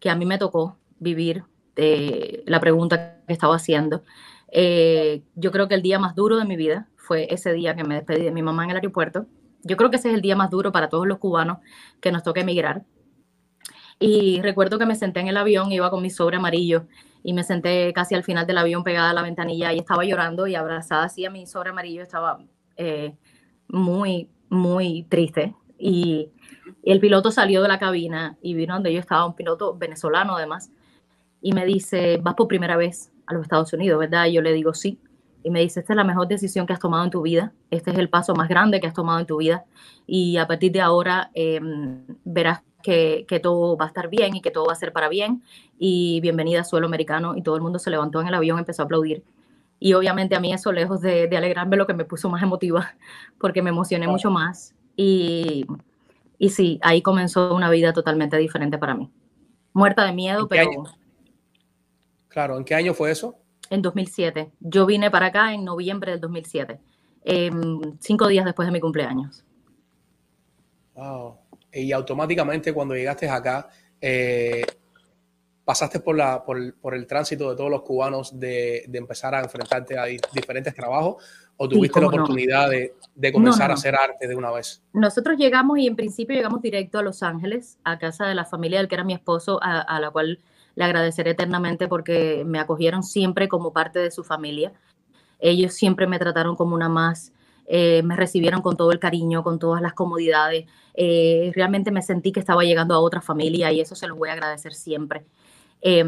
que a mí me tocó vivir, eh, la pregunta que estaba haciendo. Eh, yo creo que el día más duro de mi vida fue ese día que me despedí de mi mamá en el aeropuerto. Yo creo que ese es el día más duro para todos los cubanos que nos toca emigrar y recuerdo que me senté en el avión, iba con mi sobre amarillo y me senté casi al final del avión pegada a la ventanilla y estaba llorando y abrazada así a mi sobre amarillo, estaba eh, muy, muy triste. Y, el piloto salió de la cabina y vino donde yo estaba, un piloto venezolano además, y me dice, vas por primera vez a los Estados Unidos, ¿verdad? Y yo le digo, sí. Y me dice, esta es la mejor decisión que has tomado en tu vida, este es el paso más grande que has tomado en tu vida y a partir de ahora eh, verás que, que, todo va a estar bien y que todo va a ser para bien. Y bienvenida a suelo americano. Y todo el mundo se levantó en el avión y empezó a aplaudir. Y obviamente a mí eso, lejos de, de alegrarme, lo que me puso más emotiva, porque me emocioné mucho más. Y, y sí, ahí comenzó una vida totalmente diferente para mí. Muerta de miedo, pero... Año? Claro, ¿en qué año fue eso? En 2007. Yo vine para acá en noviembre del 2007, eh, cinco días después de mi cumpleaños. Wow y automáticamente cuando llegaste acá, eh, pasaste por, la, por, por, el tránsito de todos los cubanos de, de, empezar a enfrentarte a diferentes trabajos o tuviste sí, la oportunidad no? de, de, comenzar no, no, a hacer arte de una vez? Nosotros llegamos y en principio llegamos directo a Los Ángeles, a casa de la familia del que era mi esposo, a, a la cual le agradeceré eternamente porque me acogieron siempre como parte de su familia. Ellos siempre me trataron como una más eh, me recibieron con todo el cariño, con todas las comodidades. Eh, realmente me sentí que estaba llegando a otra familia y eso se los voy a agradecer siempre. Eh,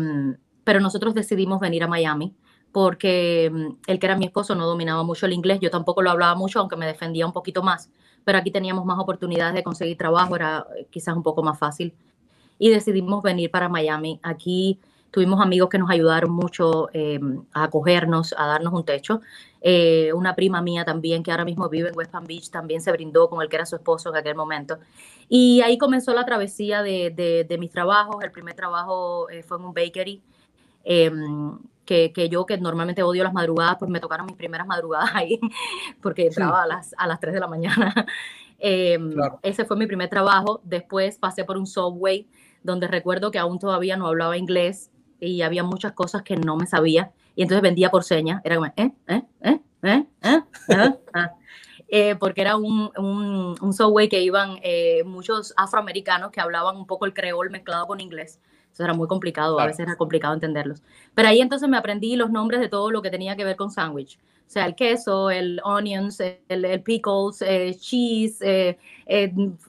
pero nosotros decidimos venir a Miami porque mm, el que era mi esposo no dominaba mucho el inglés, yo tampoco lo hablaba mucho, aunque me defendía un poquito más, pero aquí teníamos más oportunidades de conseguir trabajo, era quizás un poco más fácil. Y decidimos venir para Miami. Aquí tuvimos amigos que nos ayudaron mucho eh, a acogernos, a darnos un techo. Eh, una prima mía también, que ahora mismo vive en West Palm Beach, también se brindó con el que era su esposo en aquel momento. Y ahí comenzó la travesía de, de, de mis trabajos. El primer trabajo eh, fue en un bakery. Eh, que, que, yo, que normalmente odio las madrugadas, pues me tocaron mis primeras madrugadas ahí, porque entraba sí. a, las, a las 3 de la mañana. claro. Ese fue mi primer trabajo. Después pasé por un subway, donde recuerdo que aún todavía no hablaba inglés y había muchas cosas que no me sabía y entonces vendía por señas, era como, ¿eh? ¿eh? ¿eh? ¿eh? ¿eh? ¿eh? Eh, porque era un, un, un, subway que iban eh, muchos afroamericanos que hablaban un poco el creol mezclado con inglés. Eso era muy complicado, claro. a veces era complicado entenderlos. Pero ahí entonces me aprendí los nombres de todo lo que tenía que ver con sándwich. O sea, el queso, el onions, el, el pickles, eh, cheese,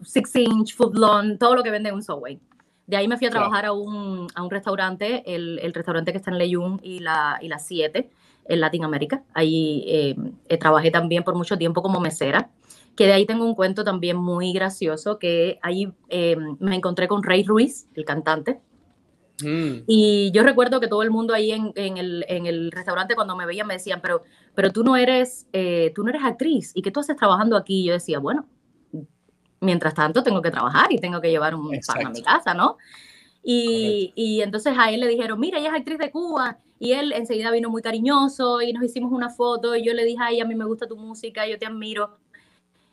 six inch, footlong, todo lo que vende en un subway. De ahí me fui a trabajar claro. a, un, a un restaurante, el, el, restaurante que está en Leyún y la 7, y la en Latinoamérica. Ahí eh, eh, trabajé también por mucho tiempo como mesera, que de ahí tengo un cuento también muy gracioso, que ahí eh, me encontré con Rey Ruiz, el cantante. Mm. Y yo recuerdo que todo el mundo ahí en, en, el, en el, restaurante cuando me veían me decían, pero, pero tú, no eres, eh, tú no eres actriz, ¿y qué tú haces trabajando aquí? Y yo decía, bueno, mientras tanto tengo que trabajar y tengo que llevar un Exacto. pan a mi casa, ¿no? Y, y, entonces a él le dijeron, mira, ella es actriz de Cuba. Y él enseguida vino muy cariñoso y nos hicimos una foto y yo le dije, ay, a mí me gusta tu música, yo te admiro.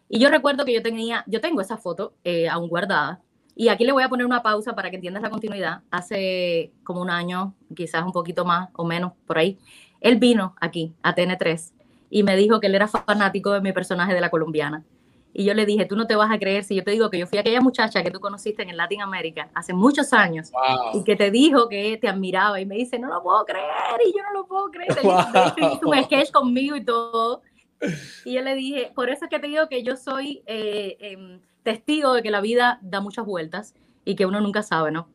Y yo recuerdo que yo tenía, yo tengo esa foto eh, aún guardada. Y aquí le voy a poner una pausa para que entiendas la continuidad. Hace como un año, quizás un poquito más o menos por ahí, él vino aquí a TN3 y me dijo que él era fanático de mi personaje de la colombiana. Y yo le dije, tú no te vas a creer si yo te digo que yo fui aquella muchacha que tú conociste en Latin America hace muchos años wow. y que te dijo que te admiraba y me dice, no lo puedo creer y yo no lo puedo creer. Wow. Hizo un sketch conmigo y todo. Y yo le dije, por eso es que te digo que yo soy eh, eh, testigo de que la vida da muchas vueltas y que uno nunca sabe, ¿no?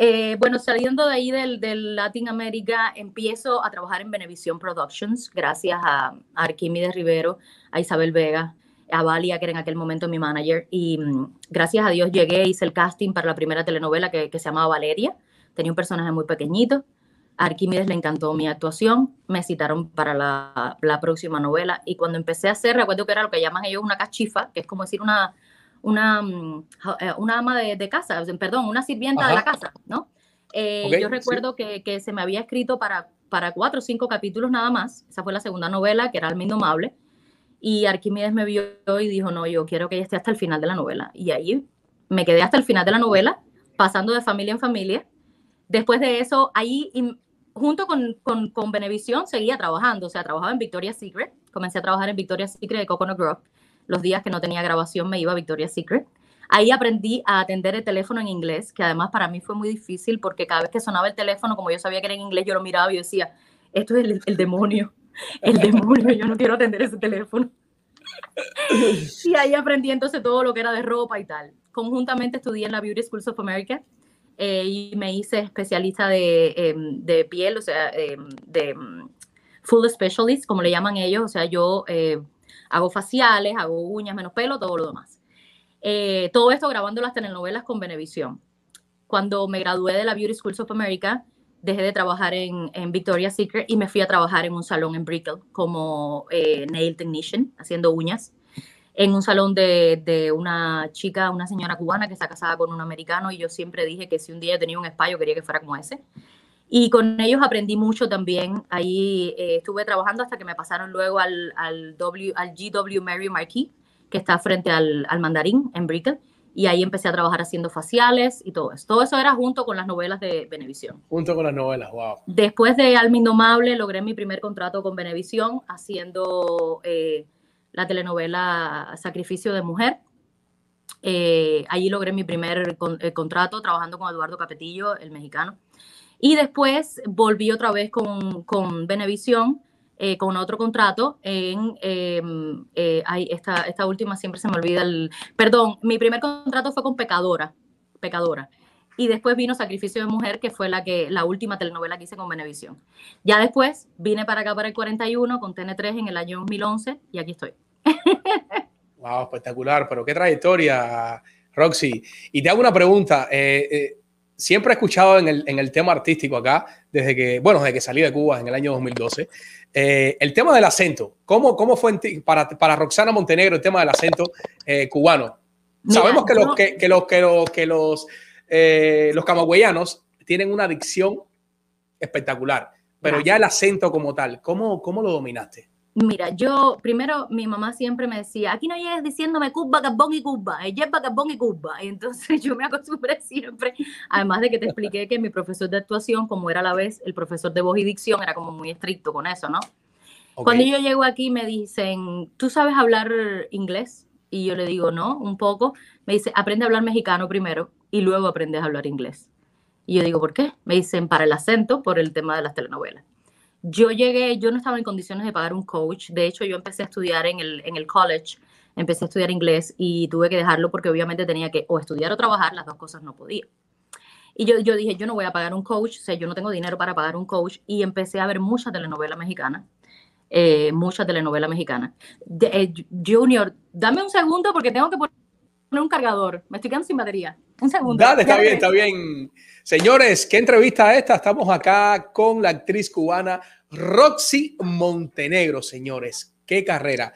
Eh, bueno, saliendo de ahí del, del Latin America, empiezo a trabajar en Benevisión Productions, gracias a, a Arquímedes Rivero, a Isabel Vega, a Valia, que era en aquel momento mi manager, y mm, gracias a Dios llegué, hice el casting para la primera telenovela que, que se llamaba Valeria, tenía un personaje muy pequeñito, a Arquímedes le encantó mi actuación, me citaron para la, la, próxima novela, y cuando empecé a hacer, recuerdo que era lo que llaman ellos una cachifa, que es como decir una, una, mm, eh, una ama de, de casa, perdón, una sirvienta de la casa, ¿no? Eh, yo sí. recuerdo que, que se me había escrito para, para cuatro o cinco capítulos nada más. Esa fue la segunda novela, que era Alma Indomable. Y Arquímedes me vio y dijo, no, yo quiero que ella esté hasta el final de la novela. Y ahí me quedé hasta el final de la novela, pasando de familia en familia. Después de eso, ahí, junto con, con, con Venevisión, seguía trabajando. O sea, trabajaba en Victoria's Secret. Comencé a trabajar en Victoria's Secret de Coconut Grove. Los días que no tenía grabación me iba a Victoria's Secret. Ahí aprendí a atender el teléfono en inglés, que además para mí fue muy difícil porque cada vez que sonaba el teléfono, como yo sabía que era en inglés, yo lo miraba y decía, esto es el demonio, el demonio, yo no quiero atender ese teléfono. y ahí aprendí entonces todo lo que era de ropa y tal. Conjuntamente estudié en la Beauty Schools of America eh, y me hice especialista de, em, de piel, o sea, em, de em, full specialist, como le llaman ellos, o sea, yo eh, hago faciales, hago uñas, menos pelo, todo lo demás. Eh, todo esto grabando las telenovelas con Venevisión. Cuando me gradué de la Beauty Schools of America, dejé de trabajar en, en Victoria's Secret y me fui a trabajar en un salón en Brickell como eh, nail technician, haciendo uñas, en un salón de, de una chica, una señora cubana que está casada con un americano y yo siempre dije que si un día tenía un spa, yo quería que fuera como ese. Y con ellos aprendí mucho también. Ahí eh, estuve trabajando hasta que me pasaron luego al, al, w, al GW Mary Marquis, que está frente al, al Mandarín en Brickell. Y ahí empecé a trabajar haciendo faciales y todo eso. Todo eso era junto con las novelas de Venevisión. Junto con las novelas, wow. Después de Alma Indomable, logré mi primer contrato con Venevisión haciendo eh, la telenovela Sacrificio de Mujer. Eh, allí logré mi primer con- eh, contrato trabajando con Eduardo Capetillo, el mexicano. Y después volví otra vez con, con Venevisión, eh, con otro contrato en, eh, eh, esta, esta última siempre se me olvida el, perdón, mi primer contrato fue con Pecadora, Pecadora. Y después vino Sacrificio de Mujer, que fue la, que, la última telenovela que hice con Venevisión. Ya después vine para acá para el 41 con TN3 en el año 2011 y aquí estoy. Wow, espectacular, pero qué trayectoria, Roxy. Y te hago una pregunta. eh, eh, siempre he escuchado en el, en el tema artístico acá, desde que, bueno, desde que salí de Cuba en el año 2012, eh, el tema del acento. ¿Cómo, cómo fue en ti- para, para Roxana Montenegro el tema del acento eh, cubano? Mira, Sabemos que los, que, que los, que los, que los, eh, los camagüeyanos tienen una dicción espectacular, pero ya el acento como tal, ¿cómo, cómo lo dominaste? Mira, yo primero, mi mamá siempre me decía, aquí no llegues diciéndome Cuba, Gabón y Cuba, ella es Gabón y Cuba. Entonces yo me acostumbré siempre, además de que te expliqué que mi profesor de actuación, como era a la vez el profesor de voz y dicción, era como muy estricto con eso, ¿no? Ok. Cuando yo llego aquí me dicen, ¿tú sabes hablar inglés? Y yo le digo, no, un poco. Me dice, aprende a hablar mexicano primero y luego aprendes a hablar inglés. Y yo digo, ¿por qué? Me dicen, para el acento, por el tema de las telenovelas. Yo llegué, yo no estaba en condiciones de pagar un coach. De hecho, yo empecé a estudiar en el, en el college, empecé a estudiar inglés y tuve que dejarlo porque obviamente tenía que o estudiar o trabajar, las dos cosas no podía. Y yo, yo dije, yo no voy a pagar un coach, o sea, yo no tengo dinero para pagar un coach y empecé a ver mucha telenovela mexicana, eh, mucha telenovela mexicana. De- eh, Junior, dame un segundo porque tengo que poner un cargador, me estoy quedando sin batería. Un segundo. Dale, está bien, está bien. Señores, ¿qué entrevista es esta? Estamos acá con la actriz cubana Roxy Montenegro, señores. Qué carrera,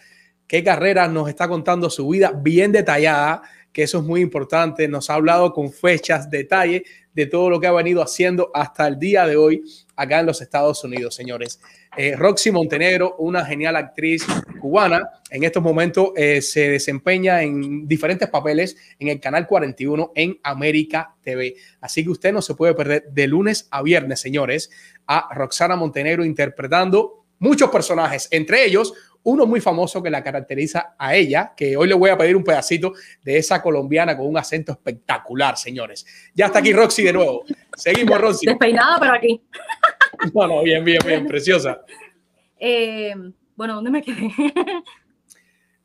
qué carrera nos está contando su vida bien detallada, que eso es muy importante. Nos ha hablado con fechas, detalles de todo lo que ha venido haciendo hasta el día de hoy acá en los Estados Unidos, señores. Eh, Roxy Montenegro, una genial actriz cubana, en estos momentos eh, se desempeña en diferentes papeles en el canal 41 en América TV. Así que usted no se puede perder de lunes a viernes, señores, a Roxana Montenegro interpretando muchos personajes, entre ellos uno muy famoso que la caracteriza a ella, que hoy le voy a pedir un pedacito de esa colombiana con un acento espectacular, señores. Ya está aquí Roxy de nuevo. Seguimos, Roxy. Despeinada, pero aquí. No, no, bien, bien, bien, preciosa. Eh, bueno, ¿dónde me quedé?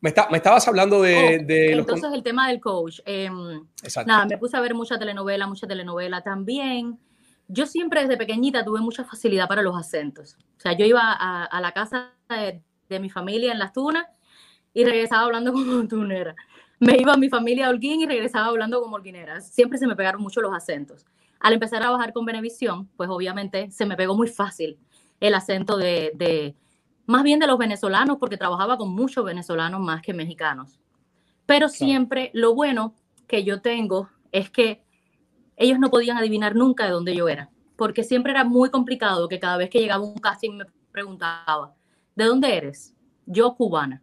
Me, está- me estabas hablando de, Oh, de los... entonces el tema del coach. eh, Exacto. nada, me puse a ver mucha telenovela, mucha telenovela también. Yo siempre desde pequeñita tuve mucha facilidad para los acentos. O sea, yo iba a, a la casa de, de mi familia en Las Tunas y regresaba hablando como tunera. Me iba a mi familia a Holguín y regresaba hablando como holguinera. Siempre se me pegaron mucho los acentos. Al empezar a trabajar con Venevisión, pues obviamente se me pegó muy fácil el acento de, de más bien de los venezolanos, porque trabajaba con muchos venezolanos más que mexicanos. Pero siempre lo bueno que yo tengo es que ellos no podían adivinar nunca de dónde yo era, porque siempre era muy complicado que cada vez que llegaba un casting me preguntaba, ¿de dónde eres? Yo cubana.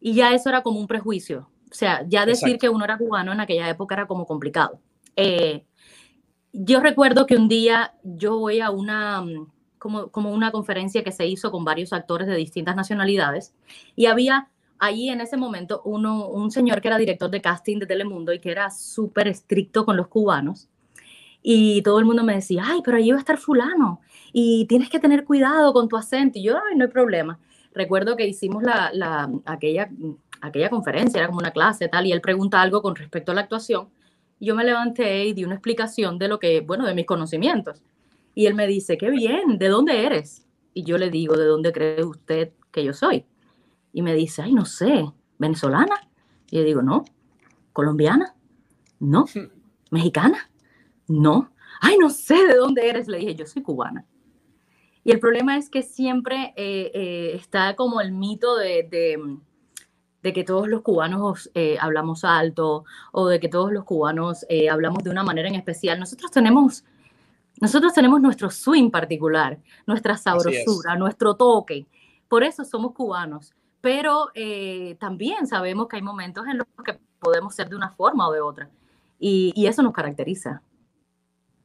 Y ya eso era como un prejuicio. O sea, ya decir Exacto. que uno era cubano en aquella época era como complicado. Eh, yo recuerdo que un día yo voy a una, mm, como, como una conferencia que se hizo con varios actores de distintas nacionalidades y había allí en ese momento uno, un señor que era director de casting de Telemundo y que era súper estricto con los cubanos y todo el mundo me decía, ay, pero allí va a estar fulano y tienes que tener cuidado con tu acento y yo, ay, no hay problema. Recuerdo que hicimos la, la, aquella, aquella conferencia, era como una clase tal, y él pregunta algo con respecto a la actuación yo me levanté y di una explicación de lo que, bueno, de mis conocimientos. Y él me dice, qué bien, ¿de dónde eres? Y yo le digo, ¿de dónde cree usted que yo soy? Y me dice, ay, no sé, venezolana. Y yo digo, no, colombiana, no, mexicana, no. Ay, no sé de dónde eres. Le dije, yo soy cubana. Y el problema es que siempre eh, eh, está como el mito de, de, de que todos los cubanos eh, hablamos alto o de que todos los cubanos eh, hablamos de una manera en especial. Nosotros tenemos, nosotros tenemos nuestro swing particular, nuestra sabrosura, nuestro toque. Por eso somos cubanos. Pero eh, también sabemos que hay momentos en los que podemos ser de una forma o de otra. Y, y eso nos caracteriza.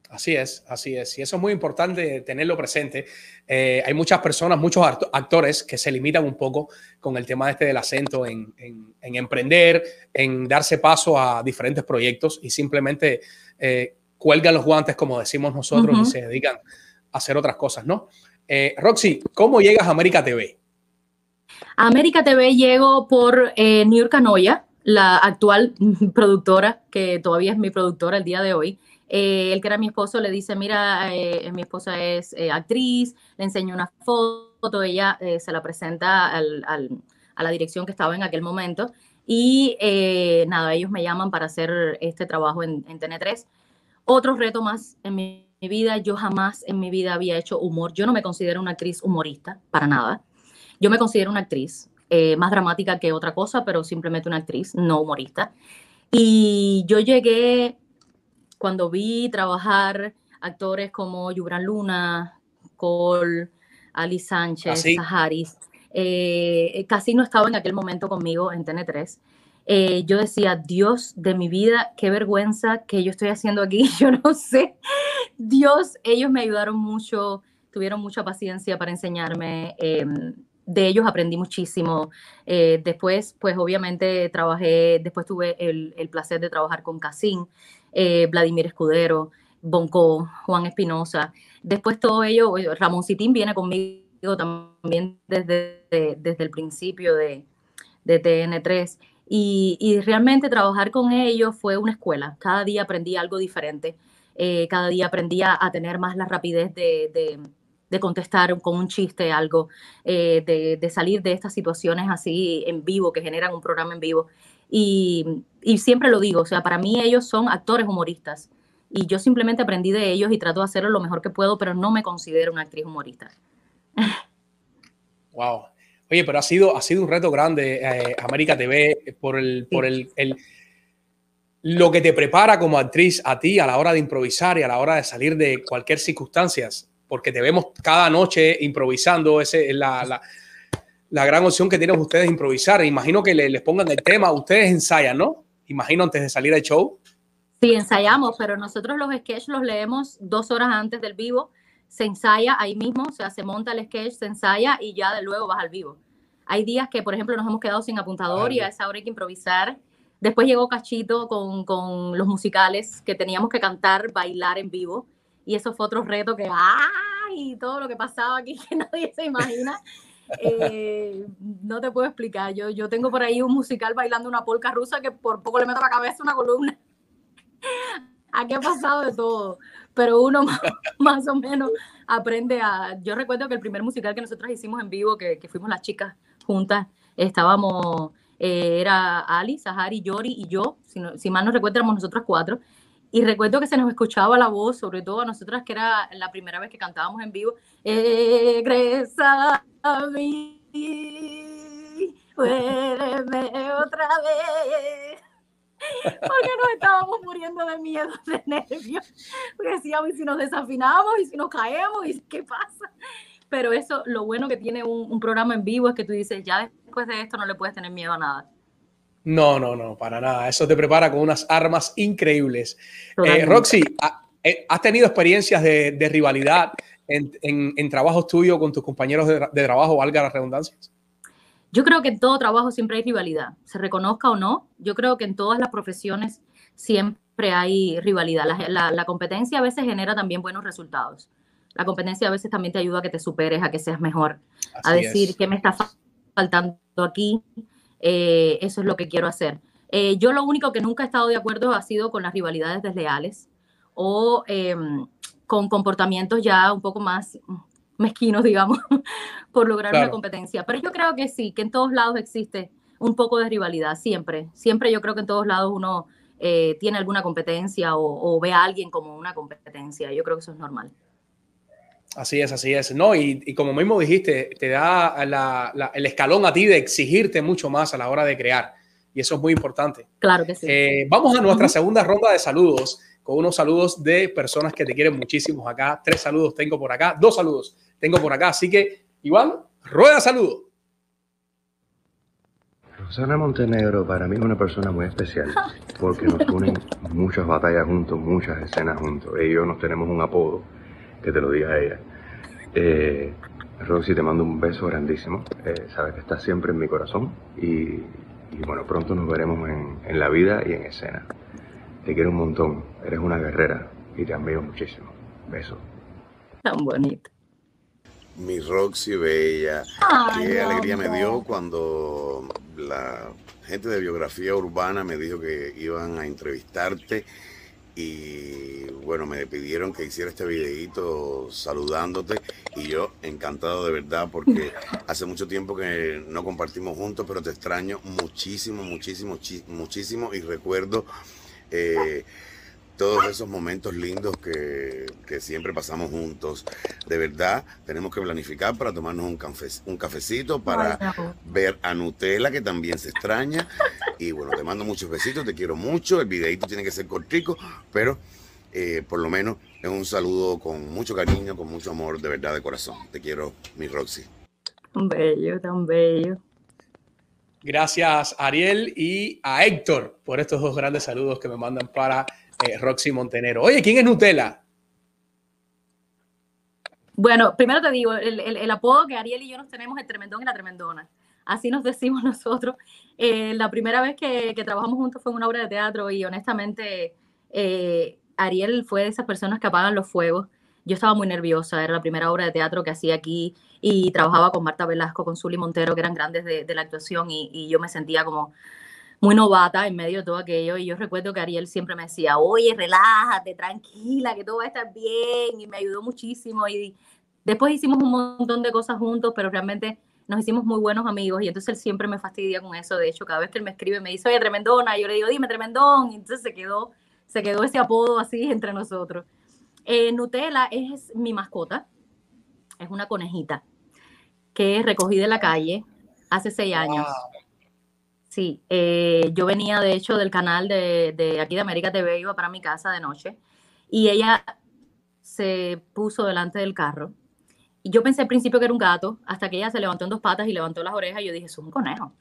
Así es, así es. Y eso es muy importante tenerlo presente. Eh, hay muchas personas, muchos act- actores que se limitan un poco con el tema este del acento en, en- en emprender, en darse paso a diferentes proyectos y simplemente eh, cuelgan los guantes, como decimos nosotros, Ujú. y se dedican a hacer otras cosas, ¿no? Eh, Roxy, ¿cómo llegas a América TV? A América TV llego por eh, New Canoya, la actual productora, que todavía es mi productora el día de hoy. Eh, el que era mi esposo le dice, mira, eh, mi esposa es eh, actriz, le enseño una foto, ella se la presenta al- a la dirección que estaba en aquel momento y nada, ellos me llaman para hacer este trabajo en, en TN3. Otro reto más en mi, vida, yo jamás en mi vida había hecho humor, yo no me considero una actriz humorista, para nada. Yo me considero una actriz, más dramática que otra cosa, pero simplemente una actriz, no humorista. Y yo llegué cuando vi trabajar actores como Yubran Luna, Cole, Ali Sánchez, Así. Saharis. Eh, casi no estaba en aquel momento conmigo en TN3. Eh, yo decía, Dios de mi vida, qué vergüenza que yo estoy haciendo aquí, yo no sé. Dios, ellos me ayudaron mucho, tuvieron mucha paciencia para enseñarme. eh, de ellos aprendí muchísimo. Eh, después, pues obviamente trabajé, después tuve el, el placer de trabajar con Casín, eh, Vladimir Escudero, Bonco, Juan Espinosa. Después todo ello, Ramón Citín viene conmigo también desde, de- desde el principio de, de TN3. Y, y realmente trabajar con ellos fue una escuela. Cada día aprendí algo diferente. Eh, cada día aprendí a, tener más la rapidez de, de- de contestar con un chiste algo, eh, de, de salir de estas situaciones así en vivo, que generan un programa en vivo. Y, y siempre lo digo, o sea, para mí ellos son actores humoristas. Y yo simplemente aprendí de ellos y trato de hacerlo lo mejor que puedo, pero no me considero una actriz humorista. Wow. Oye, pero ha sido, ha sido un reto grande eh, América TV por el, por el, el- lo que te prepara como actriz a ti a la hora de improvisar y a la hora de salir de cualquier circunstancia, porque te vemos cada noche improvisando, ese es la, la, la gran opción que tienen ustedes improvisar. Imagino que le- les pongan el tema, ustedes ensayan, ¿no? Imagino antes de salir al show. Sí, ensayamos, pero nosotros los sketches los leemos dos horas antes del vivo, se ensaya ahí mismo, o sea, se monta el sketch, se ensaya y ya de luego vas al vivo. Hay días que, por ejemplo, nos hemos quedado sin apuntador y a esa hora hay que improvisar. Después llegó Cachito con, con los musicales que teníamos que cantar, bailar en vivo. Y eso fue otro reto que, ¡ay! Todo lo que pasaba aquí que nadie se imagina. Eh, no te puedo explicar. Yo, yo tengo por ahí un musical bailando una polca rusa que por poco le meto la cabeza una columna. Aquí ha pasado de todo, pero uno más, o menos aprende a... Yo recuerdo que el primer musical que nosotros hicimos en vivo, que, fuimos las chicas juntas, estábamos, eh, era Ali, Sahari, Yori y yo, si, no- mal no recuerdo, éramos nosotras cuatro, y recuerdo que se nos escuchaba la voz, sobre todo a nosotras que era la primera vez que cantábamos en vivo, regresa a mí, otra vez. Porque nos estábamos muriendo de miedo, de nervios. Porque decíamos, y si nos desafinamos, y si nos caemos, y qué pasa. Pero eso, lo bueno que tiene un, un programa en vivo es que tú dices, ya después de esto no le puedes tener miedo a nada. No, no, no, para nada. Eso te prepara con unas armas increíbles. Eh, Roxy, eh, ¿has tenido experiencias de, de rivalidad en, en, en, trabajos tuyos con tus compañeros de, de trabajo, valga las redundancias? Yo creo que en todo trabajo siempre hay rivalidad, se reconozca o no. Yo creo que en todas las profesiones siempre hay rivalidad. La, la, la, competencia a veces genera también buenos resultados. La competencia a veces también te ayuda a que te superes, a que seas mejor, Así a decir es. qué me está faltando aquí, eh, eso es lo que quiero hacer. Eh, yo lo único que nunca he estado de acuerdo ha sido con las rivalidades desleales o eh, con comportamientos ya un poco más mezquinos, digamos, por lograr claro. una competencia. Pero yo creo que sí, que en todos lados existe un poco de rivalidad, siempre. Siempre yo creo que en todos lados uno eh, tiene alguna competencia o, o, ve a alguien como una competencia. Yo creo que eso es normal. Así es, así es. No, y, y como mismo dijiste, te da la, la, el escalón a ti de exigirte mucho más a la hora de crear. Y eso es muy importante. Claro que sí. Eh, vamos a nuestra uh -huh. segunda ronda de saludos, con unos saludos de personas que te quieren muchísimo acá. Tres saludos tengo por acá, dos saludos tengo por acá. Así que, Iván, rueda saludo. Rosana Montenegro para mí es una persona muy especial porque nos unen muchas batallas juntos, muchas escenas juntos. Ellos nos tenemos un apodo que te lo diga ella. Eh, Roxy, te mando un beso grandísimo. Eh, sabes que estás siempre en mi corazón y, y bueno, pronto nos veremos en, en, la vida y en escena. Te quiero un montón, eres una guerrera y te admiro muchísimo. Beso. Tan bonito. Mi Roxy Bella, Ay, qué alegría me dio cuando la gente de biografía urbana me dijo que iban a entrevistarte y bueno, me pidieron que hiciera este videito saludándote y yo encantado de verdad porque hace mucho tiempo que no compartimos juntos, pero te extraño muchísimo, muchísimo, muchísimo y recuerdo eh, todos esos momentos lindos que, que, siempre pasamos juntos. De verdad, tenemos que planificar para tomarnos un, cafe, un cafecito, para Ay, no. ver a Nutella, que también se extraña. Y bueno, te mando muchos besitos, te quiero mucho. El videito tiene que ser cortico, pero eh, por lo menos es un saludo con mucho cariño, con mucho amor, de verdad, de corazón. Te quiero, mi Roxy. Tan bello, tan bello. Gracias, Ariel, y a Héctor por estos dos grandes saludos que me mandan para eh, Roxy Montenero. Oye, ¿quién es Nutella? Bueno, primero te digo, el, el, el, apodo que Ariel y yo nos tenemos es Tremendón y la Tremendona. Así nos decimos nosotros. Eh, la primera vez que, que, trabajamos juntos fue en una obra de teatro y honestamente eh, Ariel fue de esas personas que apagan los fuegos. Yo estaba muy nerviosa, era la primera obra de teatro que hacía aquí y trabajaba con Marta Velasco, con Zully Montero, que eran grandes de, de la actuación y yo me sentía como muy novata en medio de todo aquello y yo recuerdo que Ariel siempre me decía, oye, relájate, tranquila, que todo va a estar bien y me ayudó muchísimo y después hicimos un montón de cosas juntos, pero realmente nos hicimos muy buenos amigos y entonces él siempre me fastidia con eso, de hecho cada vez que él me escribe me dice, oye, tremendona, y yo le digo, dime, tremendón, y entonces se quedó, se quedó ese apodo así entre nosotros. Eh, Nutella es mi mascota, es una conejita que recogí de la calle hace seis años. Sí, eh, yo venía de hecho del canal de, aquí de América TV, iba para mi casa de noche y ella se puso delante del carro. Y yo pensé al principio que era un gato, hasta que ella se levantó en dos patas y levantó las orejas y yo dije, es un conejo.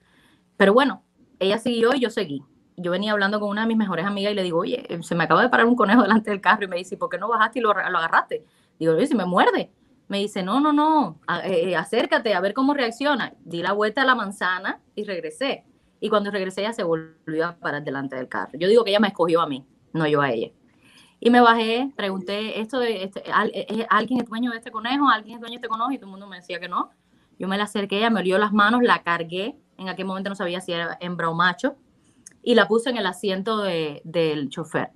Pero bueno, ella siguió y yo seguí. Yo venía hablando con una de mis mejores amigas y le digo, oye, se me acaba de parar un conejo delante del carro y me dice, ¿por qué no bajaste y lo, lo agarraste? Digo, oye, si me muerde. Me dice, no, no, no, eh, acércate a ver cómo reacciona. Di la vuelta a la manzana y regresé y cuando regresé ella se volvió a parar delante del carro. Yo digo que ella me escogió a mí, no yo a ella. Y me bajé, pregunté, ¿esto de, este, ¿es alguien es dueño de este conejo? ¿Alguien es dueño de este conejo? Y todo el mundo me decía que no. Yo me la acerqué, ella me olió las manos, la cargué, en aquel momento no sabía si era hembra o macho, y la puse en el asiento de, del chofer.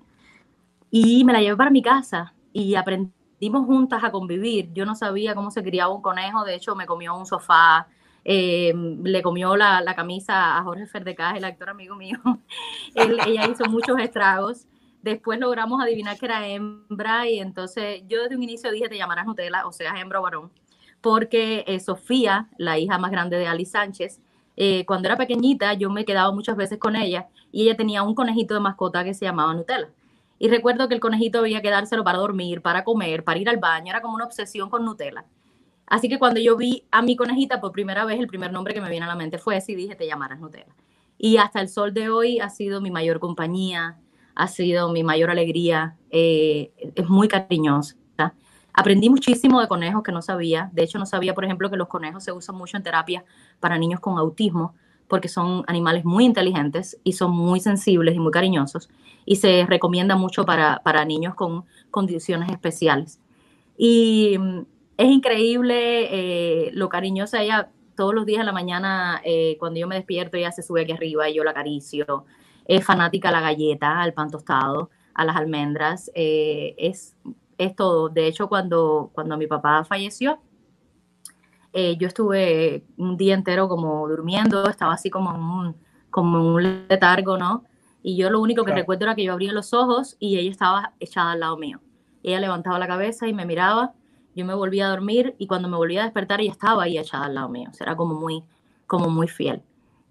Y me la llevé para mi casa y aprendimos juntas a convivir. Yo no sabía cómo se criaba un conejo, de hecho me comió un sofá, eh, le comió la, camisa a Jorge Ferdecaz, el actor amigo mío. Él, ella hizo muchos estragos. Después logramos adivinar que era hembra y entonces yo desde un inicio dije, te llamarás Nutella, o sea, hembra o varón, porque eh, Sofía, la hija más grande de Ali Sánchez, eh, cuando era pequeñita yo me quedaba muchas veces con ella y ella tenía un conejito de mascota que se llamaba Nutella. Y recuerdo que el conejito había que dárselo para dormir, para comer, para ir al baño, era como una obsesión con Nutella. Así que cuando yo vi a mi conejita por primera vez, el primer nombre que me viene a la mente fue ese y dije, te llamarás Nutella. Y hasta el sol de hoy ha sido mi mayor compañía, ha sido mi mayor alegría, eh, es muy cariñosa. Aprendí muchísimo de conejos que no sabía. De hecho, no sabía, por ejemplo, que los conejos se usan mucho en terapia para niños con autismo, porque son animales muy inteligentes y son muy sensibles y muy cariñosos. Y se recomienda mucho para, para niños con condiciones especiales. Y mm, es increíble eh, lo cariñosa ella. Todos los días en la mañana, eh, cuando yo me despierto, ella se sube aquí arriba y yo la acaricio. Es fanática a la galleta, al pan tostado, a las almendras. Eh, es, es todo. De hecho, cuando, cuando mi papá falleció, yo estuve un día entero como durmiendo, estaba así como en un, como un letargo, ¿no? Y yo lo único que recuerdo era que yo abría los ojos y ella estaba echada al lado mío. Ella levantaba la cabeza y me miraba yo me volví a dormir y cuando me volví a despertar ella estaba ahí echada al lado mío, o sea, era como muy, como muy fiel.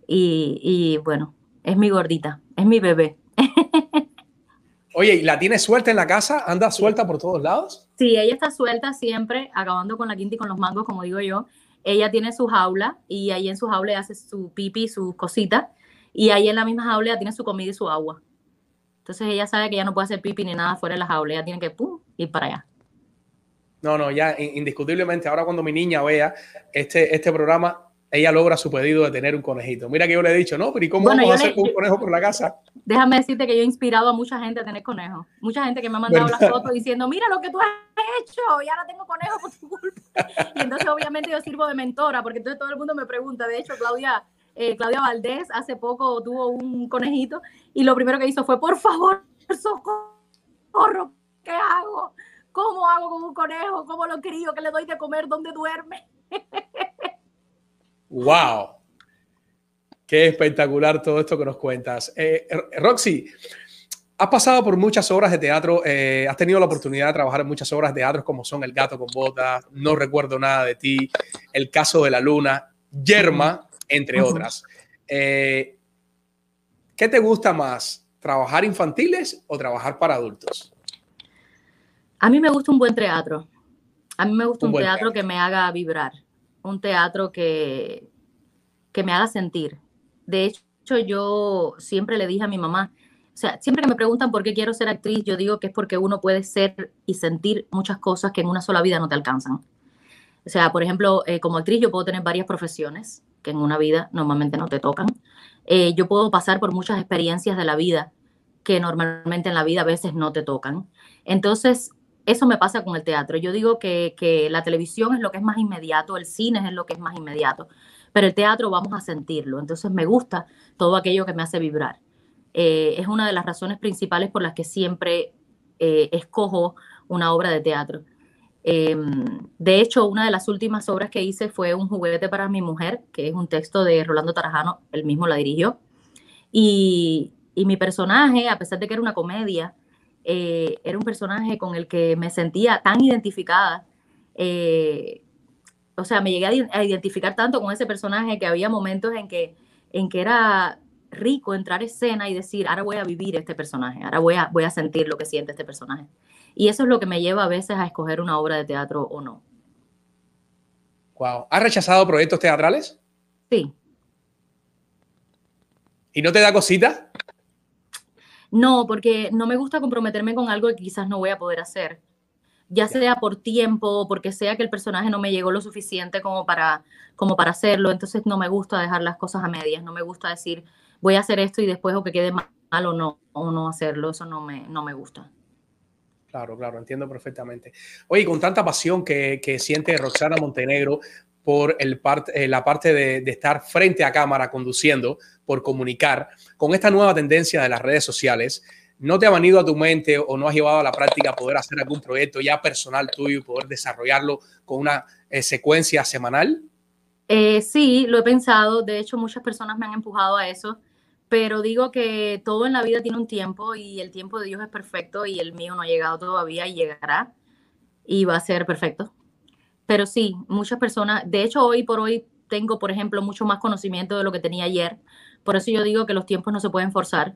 Y, y bueno, es mi gordita, es mi bebé. Oye, ¿y la tiene suelta en la casa? ¿Anda suelta por todos lados? Sí, ella está suelta siempre, acabando con la quinta y con los mangos, como digo yo. Ella tiene su jaula y ahí en su jaula hace su pipi, sus cositas. Y ahí en la misma jaula tiene su comida y su agua. Entonces ella sabe que ya no puede hacer pipi ni nada fuera de la jaula. Ella tiene que pum, ir para allá. No, no, ya indiscutiblemente, ahora cuando mi niña vea este, este programa, ella logra su pedido de tener un conejito. Mira que yo le he dicho, ¿no? Pero ¿y cómo vamos a hacer un conejo por la casa? Déjame decirte que yo he inspirado a mucha gente a tener conejos. Mucha gente que me ha mandado las fotos diciendo, mira lo que tú has hecho, y ahora tengo conejos por tu culpa. Y entonces obviamente yo sirvo de mentora, porque entonces todo el mundo me pregunta. De hecho, Claudia, eh, Claudia Valdés hace poco tuvo un conejito y lo primero que hizo fue, por favor, socorro, ¿qué hago? ¿Cómo hago con un conejo? ¿Cómo lo crío? ¿Qué le doy de comer? ¿Dónde duerme? ¡Wow! Qué espectacular todo esto que nos cuentas. Eh, Roxy, has pasado por muchas obras de teatro, eh, has tenido la oportunidad de trabajar en muchas obras de teatro como son El gato con botas, No recuerdo nada de ti, El caso de la luna, Yerma, entre otras. Eh, ¿Qué te gusta más, trabajar infantiles o trabajar para adultos? A mí me gusta un buen teatro. A mí me gusta un, teatro, que me haga vibrar, un teatro que, que me haga sentir. De hecho, yo siempre le dije a mi mamá, o sea, siempre que me preguntan por qué quiero ser actriz, yo digo que es porque uno puede ser y sentir muchas cosas que en una sola vida no te alcanzan. O sea, por ejemplo, eh, como actriz yo puedo tener varias profesiones que en una vida normalmente no te tocan. Eh, yo puedo pasar por muchas experiencias de la vida que normalmente en la vida a veces no te tocan. Entonces, eso me pasa con el teatro. Yo digo que, la televisión es lo que es más inmediato, el cine es lo que es más inmediato, pero el teatro vamos a sentirlo. Entonces me gusta todo aquello que me hace vibrar. Eh, es una de las razones principales por las que siempre eh, escojo una obra de teatro. Em, de hecho, una de las últimas obras que hice fue Un juguete para mi mujer, que es un texto de Rolando Tarajano, él mismo la dirigió. Y, y mi personaje, a pesar de que era una comedia, eh, era un personaje con el que me sentía tan identificada. Eh, o sea, me llegué a, identificar tanto con ese personaje que había momentos en que, en que era rico entrar a escena y decir, ahora voy a vivir este personaje, ahora voy a, voy a sentir lo que siente este personaje. Y eso es lo que me lleva a veces a escoger una obra de teatro o no. Wow. ¿Has rechazado proyectos teatrales? Sí. ¿Y no te da cosita? No, porque no me gusta comprometerme con algo que quizás no voy a poder hacer. Ya sea por tiempo, porque sea que el personaje no me llegó lo suficiente como para, como para hacerlo. Entonces no me gusta dejar las cosas a medias. No me gusta decir voy a hacer esto y después o que quede mal o no, o no hacerlo. Eso no me, no me gusta. Claro, claro, entiendo perfectamente. Oye, con tanta pasión que, que siente Roxana Montenegro por el eh, la parte de, de, estar frente a cámara conduciendo, por comunicar, con esta nueva tendencia de las redes sociales, ¿no te ha venido a tu mente o no has llevado a la práctica poder hacer algún proyecto ya personal tuyo y poder desarrollarlo con una eh, secuencia semanal? Eh, sí, lo he pensado. De hecho, muchas personas me han empujado a eso, pero digo que todo en la vida tiene un tiempo y el tiempo de Dios es perfecto y el mío no ha llegado todavía y llegará y va a ser perfecto. Pero sí, muchas personas, de hecho hoy por hoy tengo, por ejemplo, mucho más conocimiento de lo que tenía ayer. Por eso yo digo que los tiempos no se pueden forzar.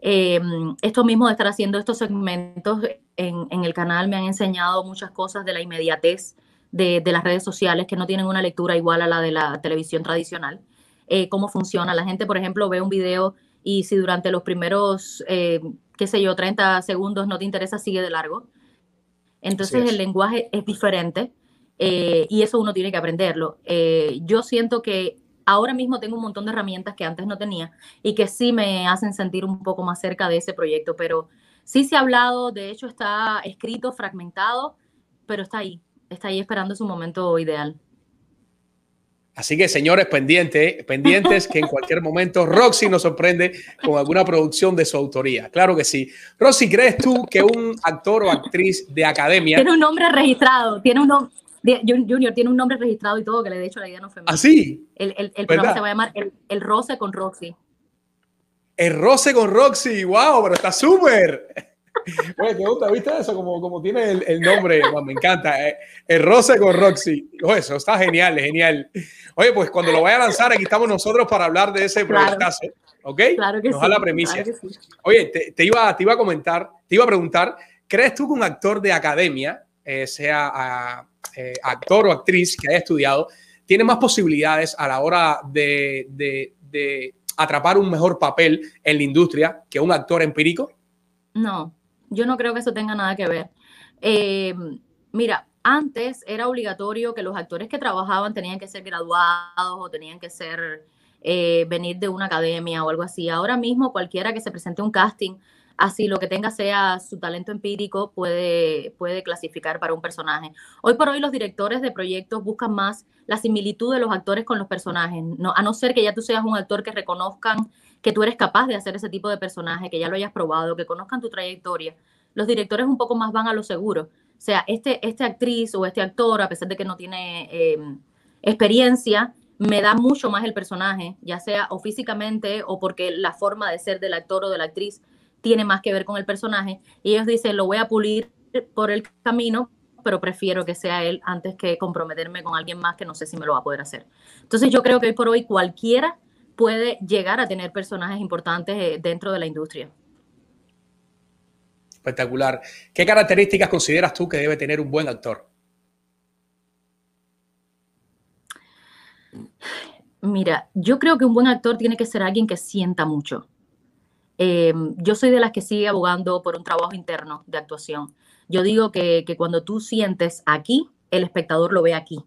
Eh, esto mismo de estar haciendo estos segmentos en, en, el canal me han enseñado muchas cosas de la inmediatez de, de, las redes sociales que no tienen una lectura igual a la de la televisión tradicional. Eh, cómo funciona. La gente, por ejemplo, ve un video y si durante los primeros, eh, qué sé yo, 30 segundos no te interesa, sigue de largo. Entonces el lenguaje es diferente eh, y eso uno tiene que aprenderlo. Eh, yo siento que ahora mismo tengo un montón de herramientas que antes no tenía y que sí me hacen sentir un poco más cerca de ese proyecto, pero sí se ha hablado, de hecho está escrito, fragmentado, pero está ahí, está ahí esperando su momento ideal. Así que, señores, pendientes, pendientes que en cualquier momento Roxy nos sorprende con alguna producción de su autoría. Claro que sí. Roxy, ¿crees tú que un actor o actriz de academia... Tiene un nombre registrado, tiene un nombre... Junior tiene un nombre registrado y todo, que le de hecho la idea no fue ¿Ah, sí? El, el, el programa se va a llamar el, el Roce con Roxy. El Roce con Roxy, wow, pero está súper. Oye, ¿te gusta? ¿Viste eso? Como, como tiene el, el nombre, me encanta. Eh, el roce con Roxy. Oye, eso está genial, genial. Oye, pues cuando lo vaya a lanzar, aquí estamos nosotros para hablar de ese Claro. proyectazo. ¿Ok? Claro que Nos sí, da la premisa. claro que sí. Oye, te, te iba, te iba a comentar, te iba a preguntar, ¿crees tú que un actor de academia, eh, sea ah, eh, actor o actriz que haya estudiado, tiene más posibilidades a la hora de, atrapar un mejor papel en la industria que un actor empírico? No, yo no creo que eso tenga nada que ver. Eh, mira, antes era obligatorio que los actores que trabajaban tenían que ser graduados o tenían que ser eh, venir de una academia o algo así. Ahora mismo cualquiera que se presente un casting, así lo que tenga sea su talento empírico, puede, puede clasificar para un personaje. Hoy por hoy los directores de proyectos buscan más la similitud de los actores con los personajes, no, a no ser que ya tú seas un actor que reconozcan que tú eres capaz de hacer ese tipo de personaje, que ya lo hayas probado, que conozcan tu trayectoria. Los directores un poco más van a lo seguro. O sea, este, este actriz o este actor, a pesar de que no tiene eh, experiencia, me da mucho más el personaje, ya sea o físicamente o porque la forma de ser del actor o de la actriz tiene más que ver con el personaje. Y ellos dicen, lo voy a pulir por el camino, pero prefiero que sea él antes que comprometerme con alguien más que no sé si me lo va a poder hacer. Entonces yo creo que hoy por hoy cualquiera puede llegar a tener personajes importantes eh, dentro de la industria. Espectacular. ¿Qué características consideras tú que debe tener un buen actor? Mira, yo creo que un buen actor tiene que ser alguien que sienta mucho. Eh, yo soy de las que sigue abogando por un trabajo interno de actuación. Yo digo que, que cuando tú sientes aquí, el espectador lo ve aquí.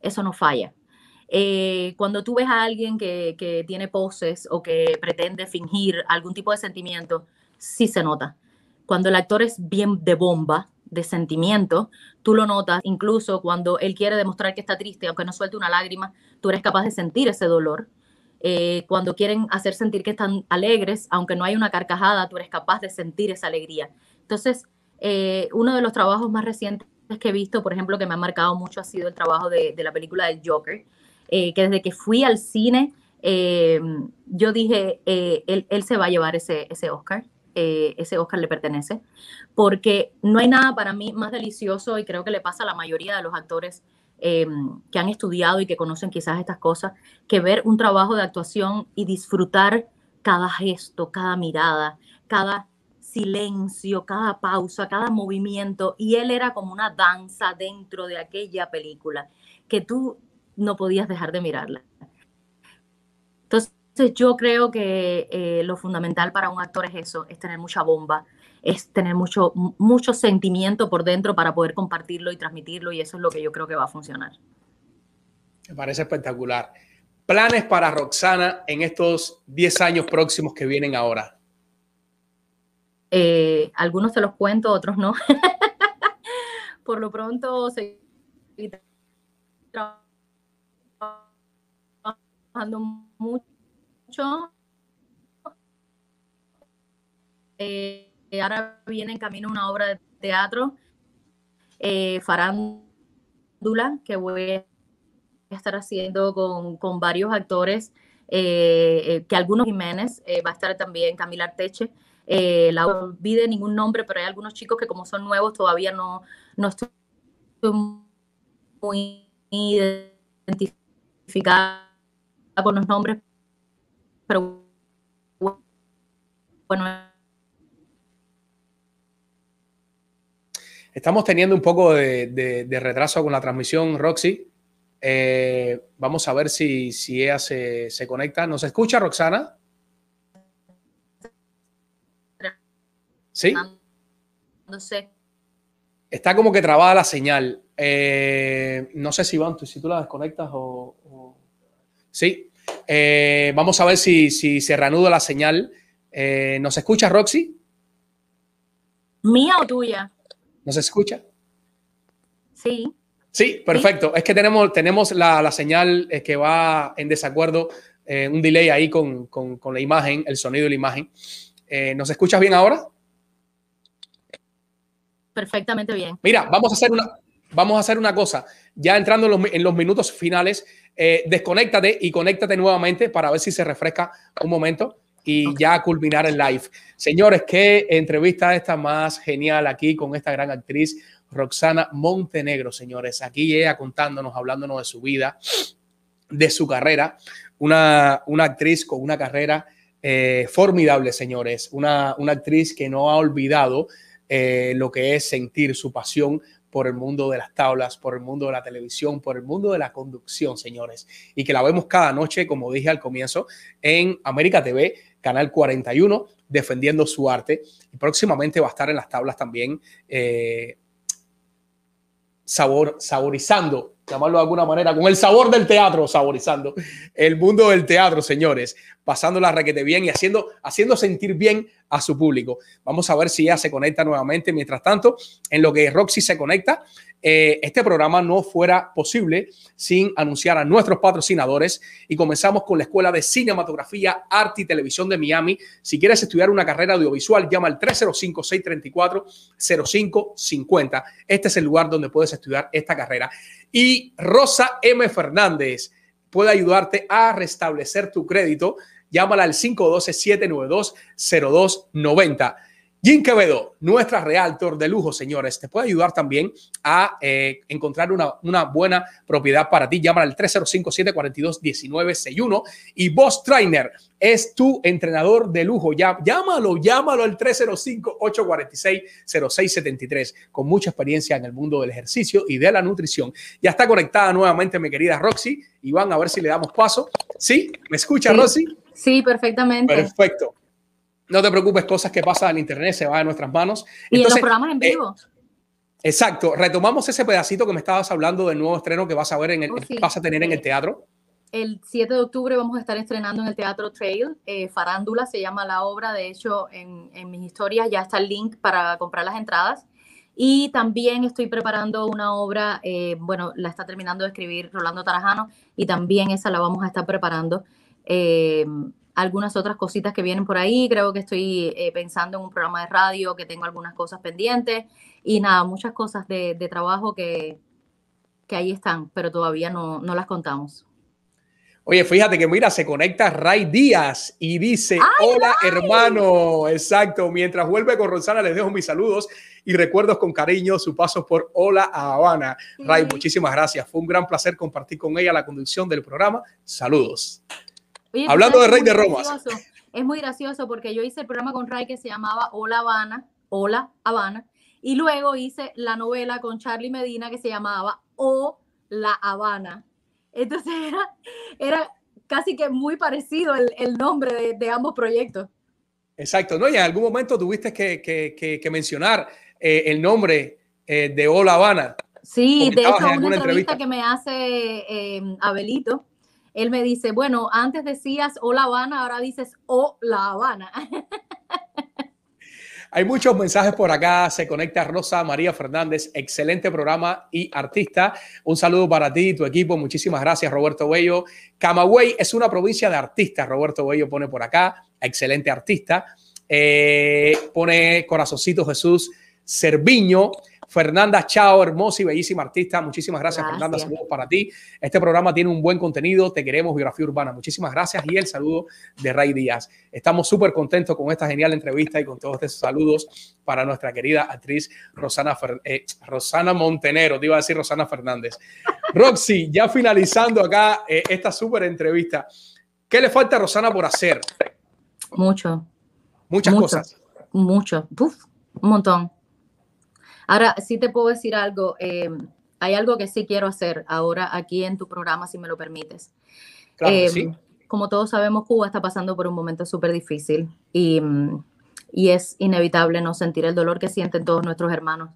Eso no falla. Eh, cuando tú ves a alguien que, que tiene poses o que pretende fingir algún tipo de sentimiento, sí se nota. Cuando el actor es bien de bomba, de sentimiento, tú lo notas. Incluso cuando él quiere demostrar que está triste, aunque no suelte una lágrima, tú eres capaz de sentir ese dolor. Eh, cuando quieren hacer sentir que están alegres, aunque no hay una carcajada, tú eres capaz de sentir esa alegría. Entonces, eh, uno de los trabajos más recientes que he visto, por ejemplo, que me ha marcado mucho, ha sido el trabajo de, de la película del Joker, eh, que desde que fui al cine, eh, yo dije, eh, él, él, se va a llevar ese, ese Oscar, eh, ese Oscar le pertenece, porque no hay nada para mí más delicioso y creo que le pasa a la mayoría de los actores eh, que han estudiado y que conocen quizás estas cosas, que ver un trabajo de actuación y disfrutar cada gesto, cada mirada, cada silencio, cada pausa, cada movimiento. Y él era como una danza dentro de aquella película que tú no podías dejar de mirarla. Entonces yo creo que eh, lo fundamental para un actor es eso, es tener mucha bomba, es tener mucho, mucho sentimiento por dentro para poder compartirlo y transmitirlo y eso es lo que yo creo que va a funcionar. Me parece espectacular. Planes para Roxana en estos 10 años próximos que vienen ahora. Eh, algunos te los cuento, otros no. por lo pronto, seguir trabajando mucho. Eh, ahora viene en camino una obra de teatro, eh, Farándula, que voy a estar haciendo con, con varios actores, eh, que algunos Jiménez, va a estar también Camila Arteche. la olvide ningún nombre, pero hay algunos chicos que como son nuevos todavía no, no estoy muy identificada con los nombres, pero bueno. Estamos teniendo un poco de, de- de retraso con la transmisión, Roxy. Eh, vamos a ver si, si ella se, se conecta. ¿Nos escucha, Roxana? Sí. No sé. Está como que trabada la señal. Eh, no sé si, Iván, tú- si tú la desconectas o... o- Sí. Eh, vamos a ver si, si se reanuda la señal. Eh, ¿Nos escucha, Roxy? ¿Mía o tuya? ¿Nos escucha? Sí. Sí, perfecto. Es que tenemos, tenemos la, la señal eh, que va en desacuerdo, eh, un delay ahí con, con- con la imagen, el sonido y la imagen. Eh, ¿Nos escuchas bien ahora? Perfectamente bien. Mira, vamos a hacer una, vamos a hacer una cosa. Ya entrando en los, mi- en los minutos finales, eh, desconéctate y conéctate nuevamente para ver si se refresca un momento y ya culminar el live. Señores, qué entrevista esta más genial aquí con esta gran actriz Roxana Montenegro, señores. Aquí ella contándonos, hablándonos de su vida, de su carrera. Una, una actriz con una carrera eh, formidable, señores. Una, una actriz que no ha olvidado eh, lo que es sentir su pasión por el mundo de las tablas, por el mundo de la televisión, por el mundo de la conducción, señores. Y que la vemos cada noche, como dije al comienzo, en América TV, Canal 41, defendiendo su arte. Y próximamente va a estar en las tablas también, eh, sabor, saborizando, llamarlo de alguna manera, con el sabor del teatro, saborizando el mundo del teatro, señores, pasando la requete bien y haciendo, haciendo sentir bien a su público. Vamos a ver si ella se conecta nuevamente. Mientras tanto, en lo que Roxy se conecta, eh, este programa no fuera posible sin anunciar a nuestros patrocinadores y comenzamos con la Escuela de Cinematografía, Arte y Televisión de Miami. Si quieres estudiar una carrera audiovisual, llama al 305-634-0550. Este es el lugar donde puedes estudiar esta carrera. Y Rosa M. Fernández puede ayudarte a restablecer tu crédito. Llámala al 512-792-0290. Jim Quevedo, nuestra realtor de lujo, señores, te puede ayudar también a eh, encontrar una, una buena propiedad para ti. Llámala al 305-742-1961. Y Boss Trainer es tu entrenador de lujo. Ya, llámalo, llámalo al 305-846-0673, con mucha experiencia en el mundo del ejercicio y de la nutrición. Ya está conectada nuevamente mi querida Roxy. Iván, a ver si le damos paso. ¿Sí? ¿Me escucha, Sí. Roxy? Sí, perfectamente. Perfecto. No te preocupes, cosas que pasan en internet se van a nuestras manos. Y en los Entonces, programas en eh, vivo. exacto. Retomamos ese pedacito que me estabas hablando del nuevo estreno que vas a ver en el, Oh, sí. vas a tener en el teatro. El 7 de octubre vamos a estar estrenando en el Teatro Trail. eh, Farándula se llama la obra. De hecho, en, en mis historias ya está el link para comprar las entradas. Y también estoy preparando una obra, eh, bueno, la está terminando de escribir Rolando Tarajano y también esa la vamos a estar preparando. Eh, algunas otras cositas que vienen por ahí, creo que estoy eh, pensando en un programa de radio, que tengo algunas cosas pendientes y nada, muchas cosas de, de trabajo que, que ahí están, pero todavía no, no las contamos. Oye, fíjate que mira, se conecta Ray Díaz y dice, hola hermano, exacto. Mientras vuelve con Rosana, les dejo mis saludos y recuerdos con cariño su paso por Hola a Habana. Ray, muchísimas gracias. Fue un gran placer compartir con ella la conducción del programa. Saludos. Oye, ¿tú Hablando de Rey de gracioso? Es muy gracioso porque yo hice el programa con Ray que se llamaba Hola Habana, Hola Habana, y luego hice la novela con Charlie Medina que se llamaba O La Habana. Entonces era, era casi que muy parecido el, el nombre de, de ambos proyectos. Exacto, ¿no? Y en algún momento tuviste que, que- que- que mencionar eh, el nombre eh, de Hola Habana. Sí, de hecho, en una entrevista, entrevista. que me hace eh, Abelito, él me dice, bueno, antes decías Hola Habana, ahora dices O La Habana. Hay muchos mensajes por acá. Se conecta Rosa María Fernández, excelente programa y artista. Un saludo para ti y tu equipo. Muchísimas gracias, Roberto Bello. Camagüey es una provincia de artistas. Roberto Bello pone por acá, excelente artista. Eh, pone Corazoncito Jesús Cerviño. Fernanda Chao, hermosa y bellísima artista. Muchísimas gracias, Gracias. Fernanda. Saludos para ti. Este programa tiene un buen contenido. Te queremos, Biografía Urbana. Muchísimas gracias. Y el saludo de Ray Díaz. Estamos súper contentos con esta genial entrevista y con todos estos saludos para nuestra querida actriz Rosana, Fer- eh, Rosana Montenero. Te iba a decir Rosana Fernández. Roxy, ya finalizando acá eh, esta súper entrevista. ¿Qué le falta a Rosana por hacer? Mucho. Muchas mucho, cosas. Mucho. Uf, un montón. Ahora, sí te puedo decir algo. eh, hay algo que sí quiero hacer ahora aquí en tu programa, si me lo permites. Claro Eh, sí. Como todos sabemos, Cuba está pasando por un momento súper difícil y, mm, y es inevitable no sentir el dolor que sienten todos nuestros hermanos,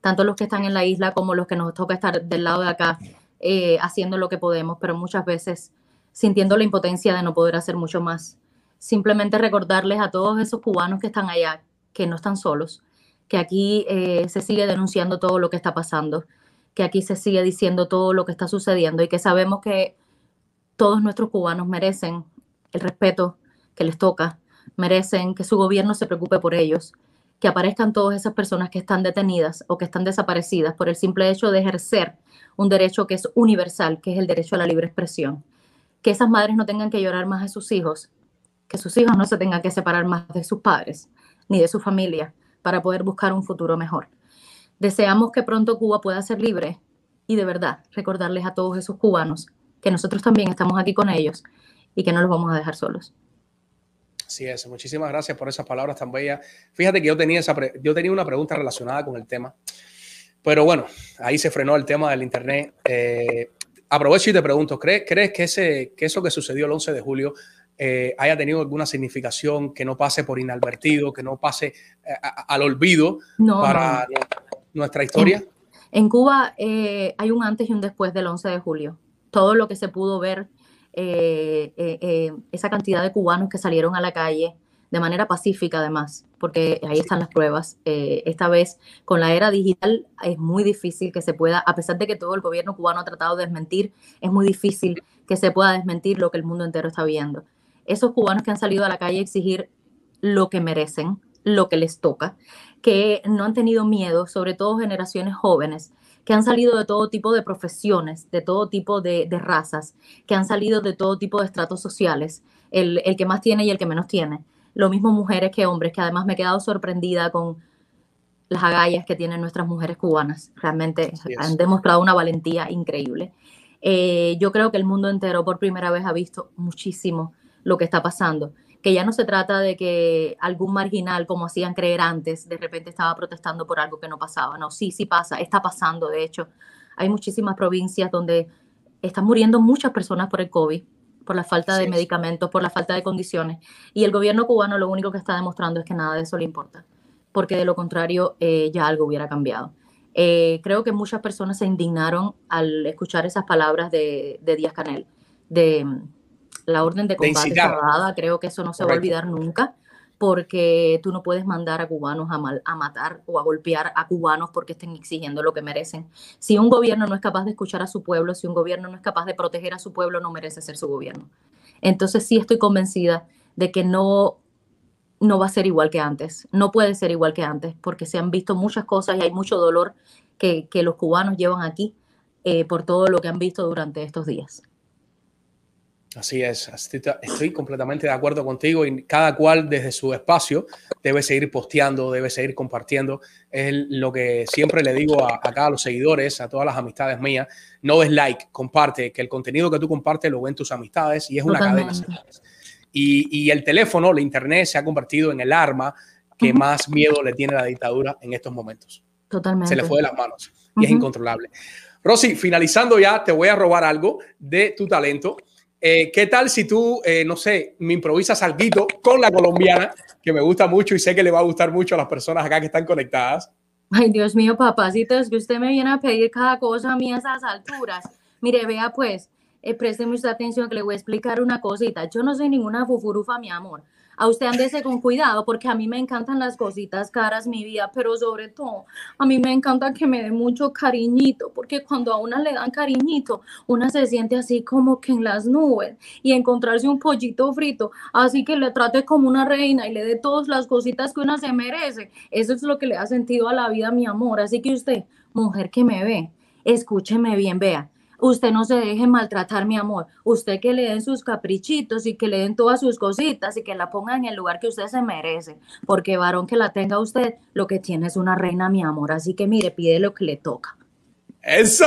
tanto los que están en la isla como los que nos toca estar del lado de acá eh, haciendo lo que podemos, pero muchas veces sintiendo la impotencia de no poder hacer mucho más. Simplemente recordarles a todos esos cubanos que están allá que no están solos, que aquí eh, se sigue denunciando todo lo que está pasando, que aquí se sigue diciendo todo lo que está sucediendo y que sabemos que todos nuestros cubanos merecen el respeto que les toca, merecen que su gobierno se preocupe por ellos, que aparezcan todas esas personas que están detenidas o que están desaparecidas por el simple hecho de ejercer un derecho que es universal, que es el derecho a la libre expresión. Que esas madres no tengan que llorar más de sus hijos, que sus hijos no se tengan que separar más de sus padres ni de su familia para poder buscar un futuro mejor. Deseamos que pronto Cuba pueda ser libre y de verdad recordarles a todos esos cubanos que nosotros también estamos aquí con ellos y que no los vamos a dejar solos. Así es, muchísimas gracias por esas palabras tan bellas. Fíjate que yo tenía, esa yo tenía una pregunta relacionada con el tema, pero bueno, ahí se frenó el tema del Internet. Eh, aprovecho y te pregunto, ¿crees, crees que, ese, que eso que sucedió el 11 de julio eh, haya tenido alguna significación, que no pase por inadvertido, que no pase eh, a- a- al olvido No, para nuestra historia? En Cuba eh, hay un antes y un después del 11 de julio. Todo lo que se pudo ver, eh, eh, esa cantidad de cubanos que salieron a la calle de manera pacífica además, porque ahí están las pruebas. Esta vez con la era digital es muy difícil que se pueda, a pesar de que todo el gobierno cubano ha tratado de desmentir, es muy difícil que se pueda desmentir lo que el mundo entero está viendo. Esos cubanos que han salido a la calle a exigir lo que merecen, lo que les toca, que no han tenido miedo, sobre todo generaciones jóvenes, que han salido de todo tipo de profesiones, de todo tipo de, de razas, que han salido de todo tipo de estratos sociales, el, el que más tiene y el que menos tiene. Lo mismo mujeres que hombres, que además me he quedado sorprendida con las agallas que tienen nuestras mujeres cubanas. Realmente han demostrado una valentía increíble. Eh, yo creo que el mundo entero por primera vez ha visto muchísimo lo que está pasando, que ya no se trata de que algún marginal, como hacían creer antes, de repente estaba protestando por algo que no pasaba. No, sí, sí pasa, está pasando, de hecho. Hay muchísimas provincias donde están muriendo muchas personas por el COVID, por la falta de es. medicamentos, por la falta de condiciones. Y el gobierno cubano lo único que está demostrando es que nada de eso le importa, porque de lo contrario eh, ya algo hubiera cambiado. Eh, creo que muchas personas se indignaron al escuchar esas palabras de, de Díaz Canel, de la orden de De combate estaba dada. Creo que eso no se va a olvidar nunca, porque tú no puedes mandar a cubanos a, mal- a matar o a golpear a cubanos porque estén exigiendo lo que merecen. Si un gobierno no es capaz de escuchar a su pueblo, si un gobierno no es capaz de proteger a su pueblo, no merece ser su gobierno. Entonces sí estoy convencida de que no, no va a ser igual que antes, no puede ser igual que antes, porque se han visto muchas cosas y hay mucho dolor que, que los cubanos llevan aquí eh, por todo lo que han visto durante estos días. Así es, estoy, completamente de acuerdo contigo y cada cual desde su espacio debe seguir posteando, debe seguir compartiendo. Es lo que siempre le digo a, a los seguidores, a todas las amistades mías, no es like, comparte, que el contenido que tú compartes lo ven tus amistades y es una cadena. señores. Y, y el teléfono, la internet se ha convertido en el arma que más miedo le tiene la dictadura en estos momentos. Totalmente. Se le fue de las manos y es Ujú. incontrolable. Rosy, finalizando ya, te voy a robar algo de tu talento. Eh, ¿Qué tal si tú, eh, no sé, me improvisas algo con la colombiana, que me gusta mucho y sé que le va a gustar mucho a las personas acá que están conectadas? Ay, Dios mío, papacito, es que usted me viene a pedir cada cosa a mí a esas alturas. Mire, vea pues, eh, preste mucha atención que le voy a explicar una cosita. Yo no soy ninguna fufurufa, mi amor. A usted andese con cuidado porque a mí me encantan las cositas caras, mi vida, pero sobre todo a mí me encanta que me dé mucho cariñito porque cuando a una le dan cariñito, una se siente así como que en las nubes y encontrarse un pollito frito, así que le trate como una reina y le dé todas las cositas que una se merece. Eso es lo que le ha sentido a la vida, mi amor. Así que usted, mujer que me ve, escúcheme bien, vea Usted no se deje maltratar, mi amor. Usted que le den sus caprichitos y que le den todas sus cositas y que la ponga en el lugar que usted se merece. Porque varón que la tenga usted, lo que tiene es una reina, mi amor. Así que mire, pide lo que le toca. ¡Eso!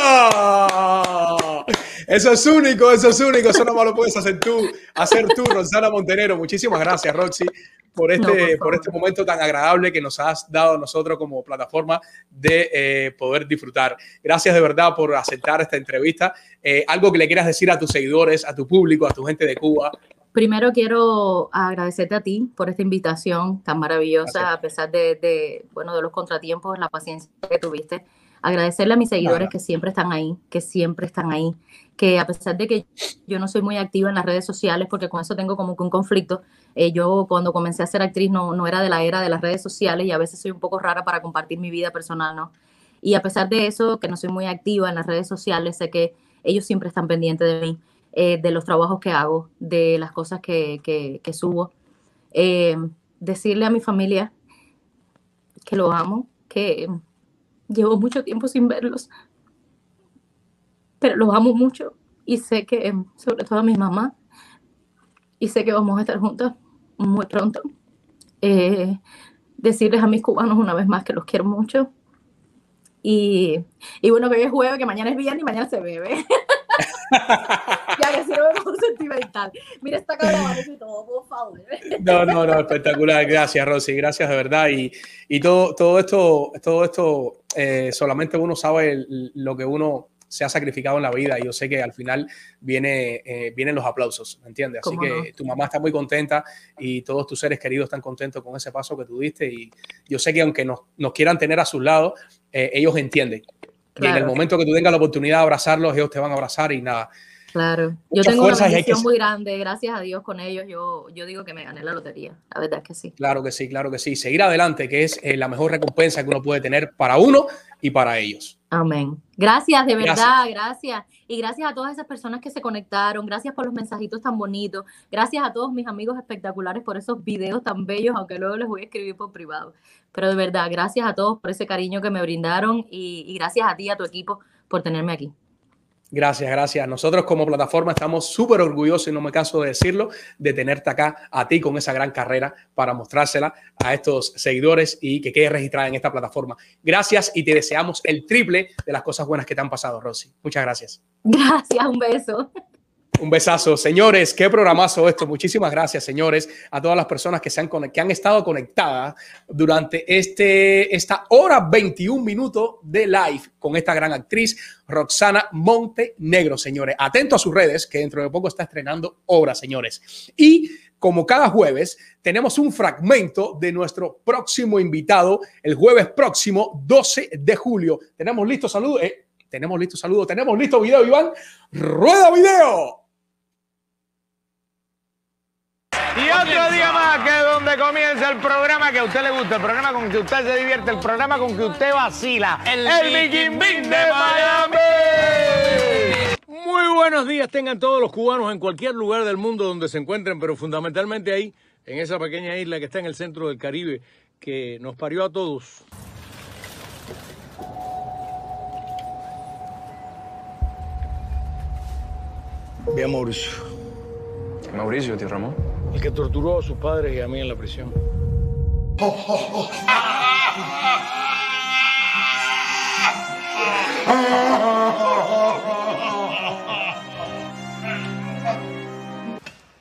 Eso es único, eso es único. Eso no más lo puedes hacer tú, hacer tú, Rosana Montenero. Muchísimas gracias, Roxy, por este, por, este momento tan agradable que nos has dado a nosotros como plataforma de eh, poder disfrutar. Gracias de verdad por aceptar esta entrevista. Eh, algo que le quieras decir a tus seguidores, a tu público, a tu gente de Cuba. Primero quiero agradecerte a ti por esta invitación tan maravillosa, a pesar de, de, bueno, de los contratiempos, la paciencia que tuviste agradecerle a mis seguidores que siempre están ahí, que siempre están ahí, que a pesar de que yo no soy muy activa en las redes sociales, porque con eso tengo como que un conflicto, eh, yo cuando comencé a ser actriz no, no era de la era de las redes sociales y a veces soy un poco rara para compartir mi vida personal, ¿no? Y a pesar de eso, que no soy muy activa en las redes sociales, sé que ellos siempre están pendientes de mí, eh, de los trabajos que hago, de las cosas que, que, subo. Eh, decirle a mi familia que lo amo, que Llevo mucho tiempo sin verlos, pero los amo mucho y sé que, sobre todo a mi mamá, y sé que vamos a estar juntos muy pronto. Eh, decirles a mis cubanos una vez más que los quiero mucho. Y, y bueno, que hoy es jueves, que mañana es viernes y mañana se bebe. ya que si no me pongo sentimental. Mira esta cara y todo, por favor. no, no, no, espectacular. Gracias, Rosy. Gracias de verdad. Y, y todo, todo esto, todo esto eh, solamente uno sabe lo que uno se ha sacrificado en la vida y yo sé que al final viene, eh, vienen los aplausos, ¿me entiendes? Así que tu mamá está muy contenta y todos tus seres queridos están contentos con ese paso que tú diste y yo sé que aunque nos, nos quieran tener a sus lados, eh, ellos entienden y en el momento que tú tengas la oportunidad de abrazarlos, ellos te van a abrazar y nada. Claro, yo tengo una bendición muy grande, gracias a Dios con ellos, yo, yo digo que me gané la lotería, la verdad es que sí. Claro que sí, claro que sí. Seguir adelante, que es eh, la mejor recompensa que uno puede tener para uno y para ellos. Amén. Gracias, de verdad, gracias. Y gracias a todas esas personas que se conectaron, gracias por los mensajitos tan bonitos, gracias a todos mis amigos espectaculares por esos videos tan bellos, aunque luego les voy a escribir por privado. Pero de verdad, gracias a todos por ese cariño que me brindaron y, y gracias a ti, a tu equipo, por tenerme aquí. Gracias, gracias. Nosotros como plataforma estamos súper orgullosos, y no me canso de decirlo, de tenerte acá a ti con esa gran carrera para mostrársela a estos seguidores y que quede registrada en esta plataforma. Gracias y te deseamos el triple de las cosas buenas que te han pasado, Rosy. Muchas gracias. Gracias, un beso. Un besazo, señores. Qué programazo esto. Muchísimas gracias, señores, a todas las personas que, se han, que han estado conectadas durante este, esta hora 21 minutos de live con esta gran actriz, Roxana Montenegro, señores. Atento a sus redes, que dentro de poco está estrenando obra, señores. Y como cada jueves, tenemos un fragmento de nuestro próximo invitado, el jueves próximo, 12 de julio. Tenemos listo saludo. Eh, tenemos listo saludo. Tenemos listo video, Iván. Rueda video. Y otro día más que donde comienza el programa que a usted le gusta, el programa con que usted se divierte, el programa con que usted vacila. El, el de Miami. Muy buenos días tengan todos los cubanos en cualquier lugar del mundo donde se encuentren, pero fundamentalmente ahí, en esa pequeña isla que está en el centro del Caribe, que nos parió a todos. Bien, Mauricio. Mauricio, tío Ramón. El que torturó a sus padres y a mí en la prisión.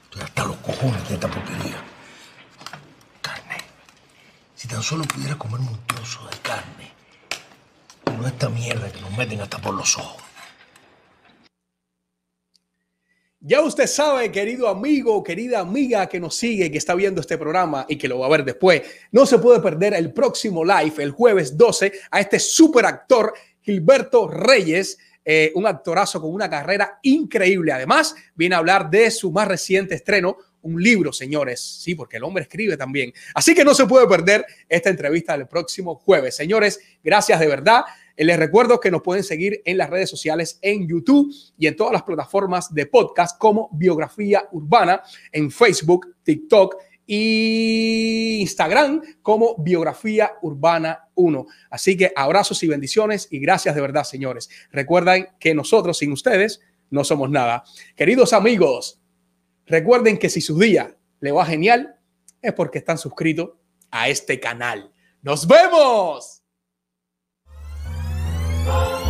Estoy hasta los cojones de esta porquería. Carne. Si tan solo pudiera comerme un trozo de carne. Y no esta mierda que nos meten hasta por los ojos. Ya usted sabe, querido amigo, querida amiga que nos sigue, que está viendo este programa y que lo va a ver después, no se puede perder el próximo live, el jueves 12, a este super actor Gilberto Reyes, eh, un actorazo con una carrera increíble. Además, viene a hablar de su más reciente estreno, un libro, señores. Sí, porque el hombre escribe también. Así que no se puede perder esta entrevista del próximo jueves. Señores, gracias de verdad. Les recuerdo que nos pueden seguir en las redes sociales, en YouTube y en todas las plataformas de podcast como Biografía Urbana, en Facebook, TikTok y Instagram como Biografía Urbana 1. Así que abrazos y bendiciones y gracias de verdad, señores. Recuerden que nosotros sin ustedes no somos nada. Queridos amigos, recuerden que si su día le va genial es porque están suscritos a este canal. ¡Nos vemos! Oh.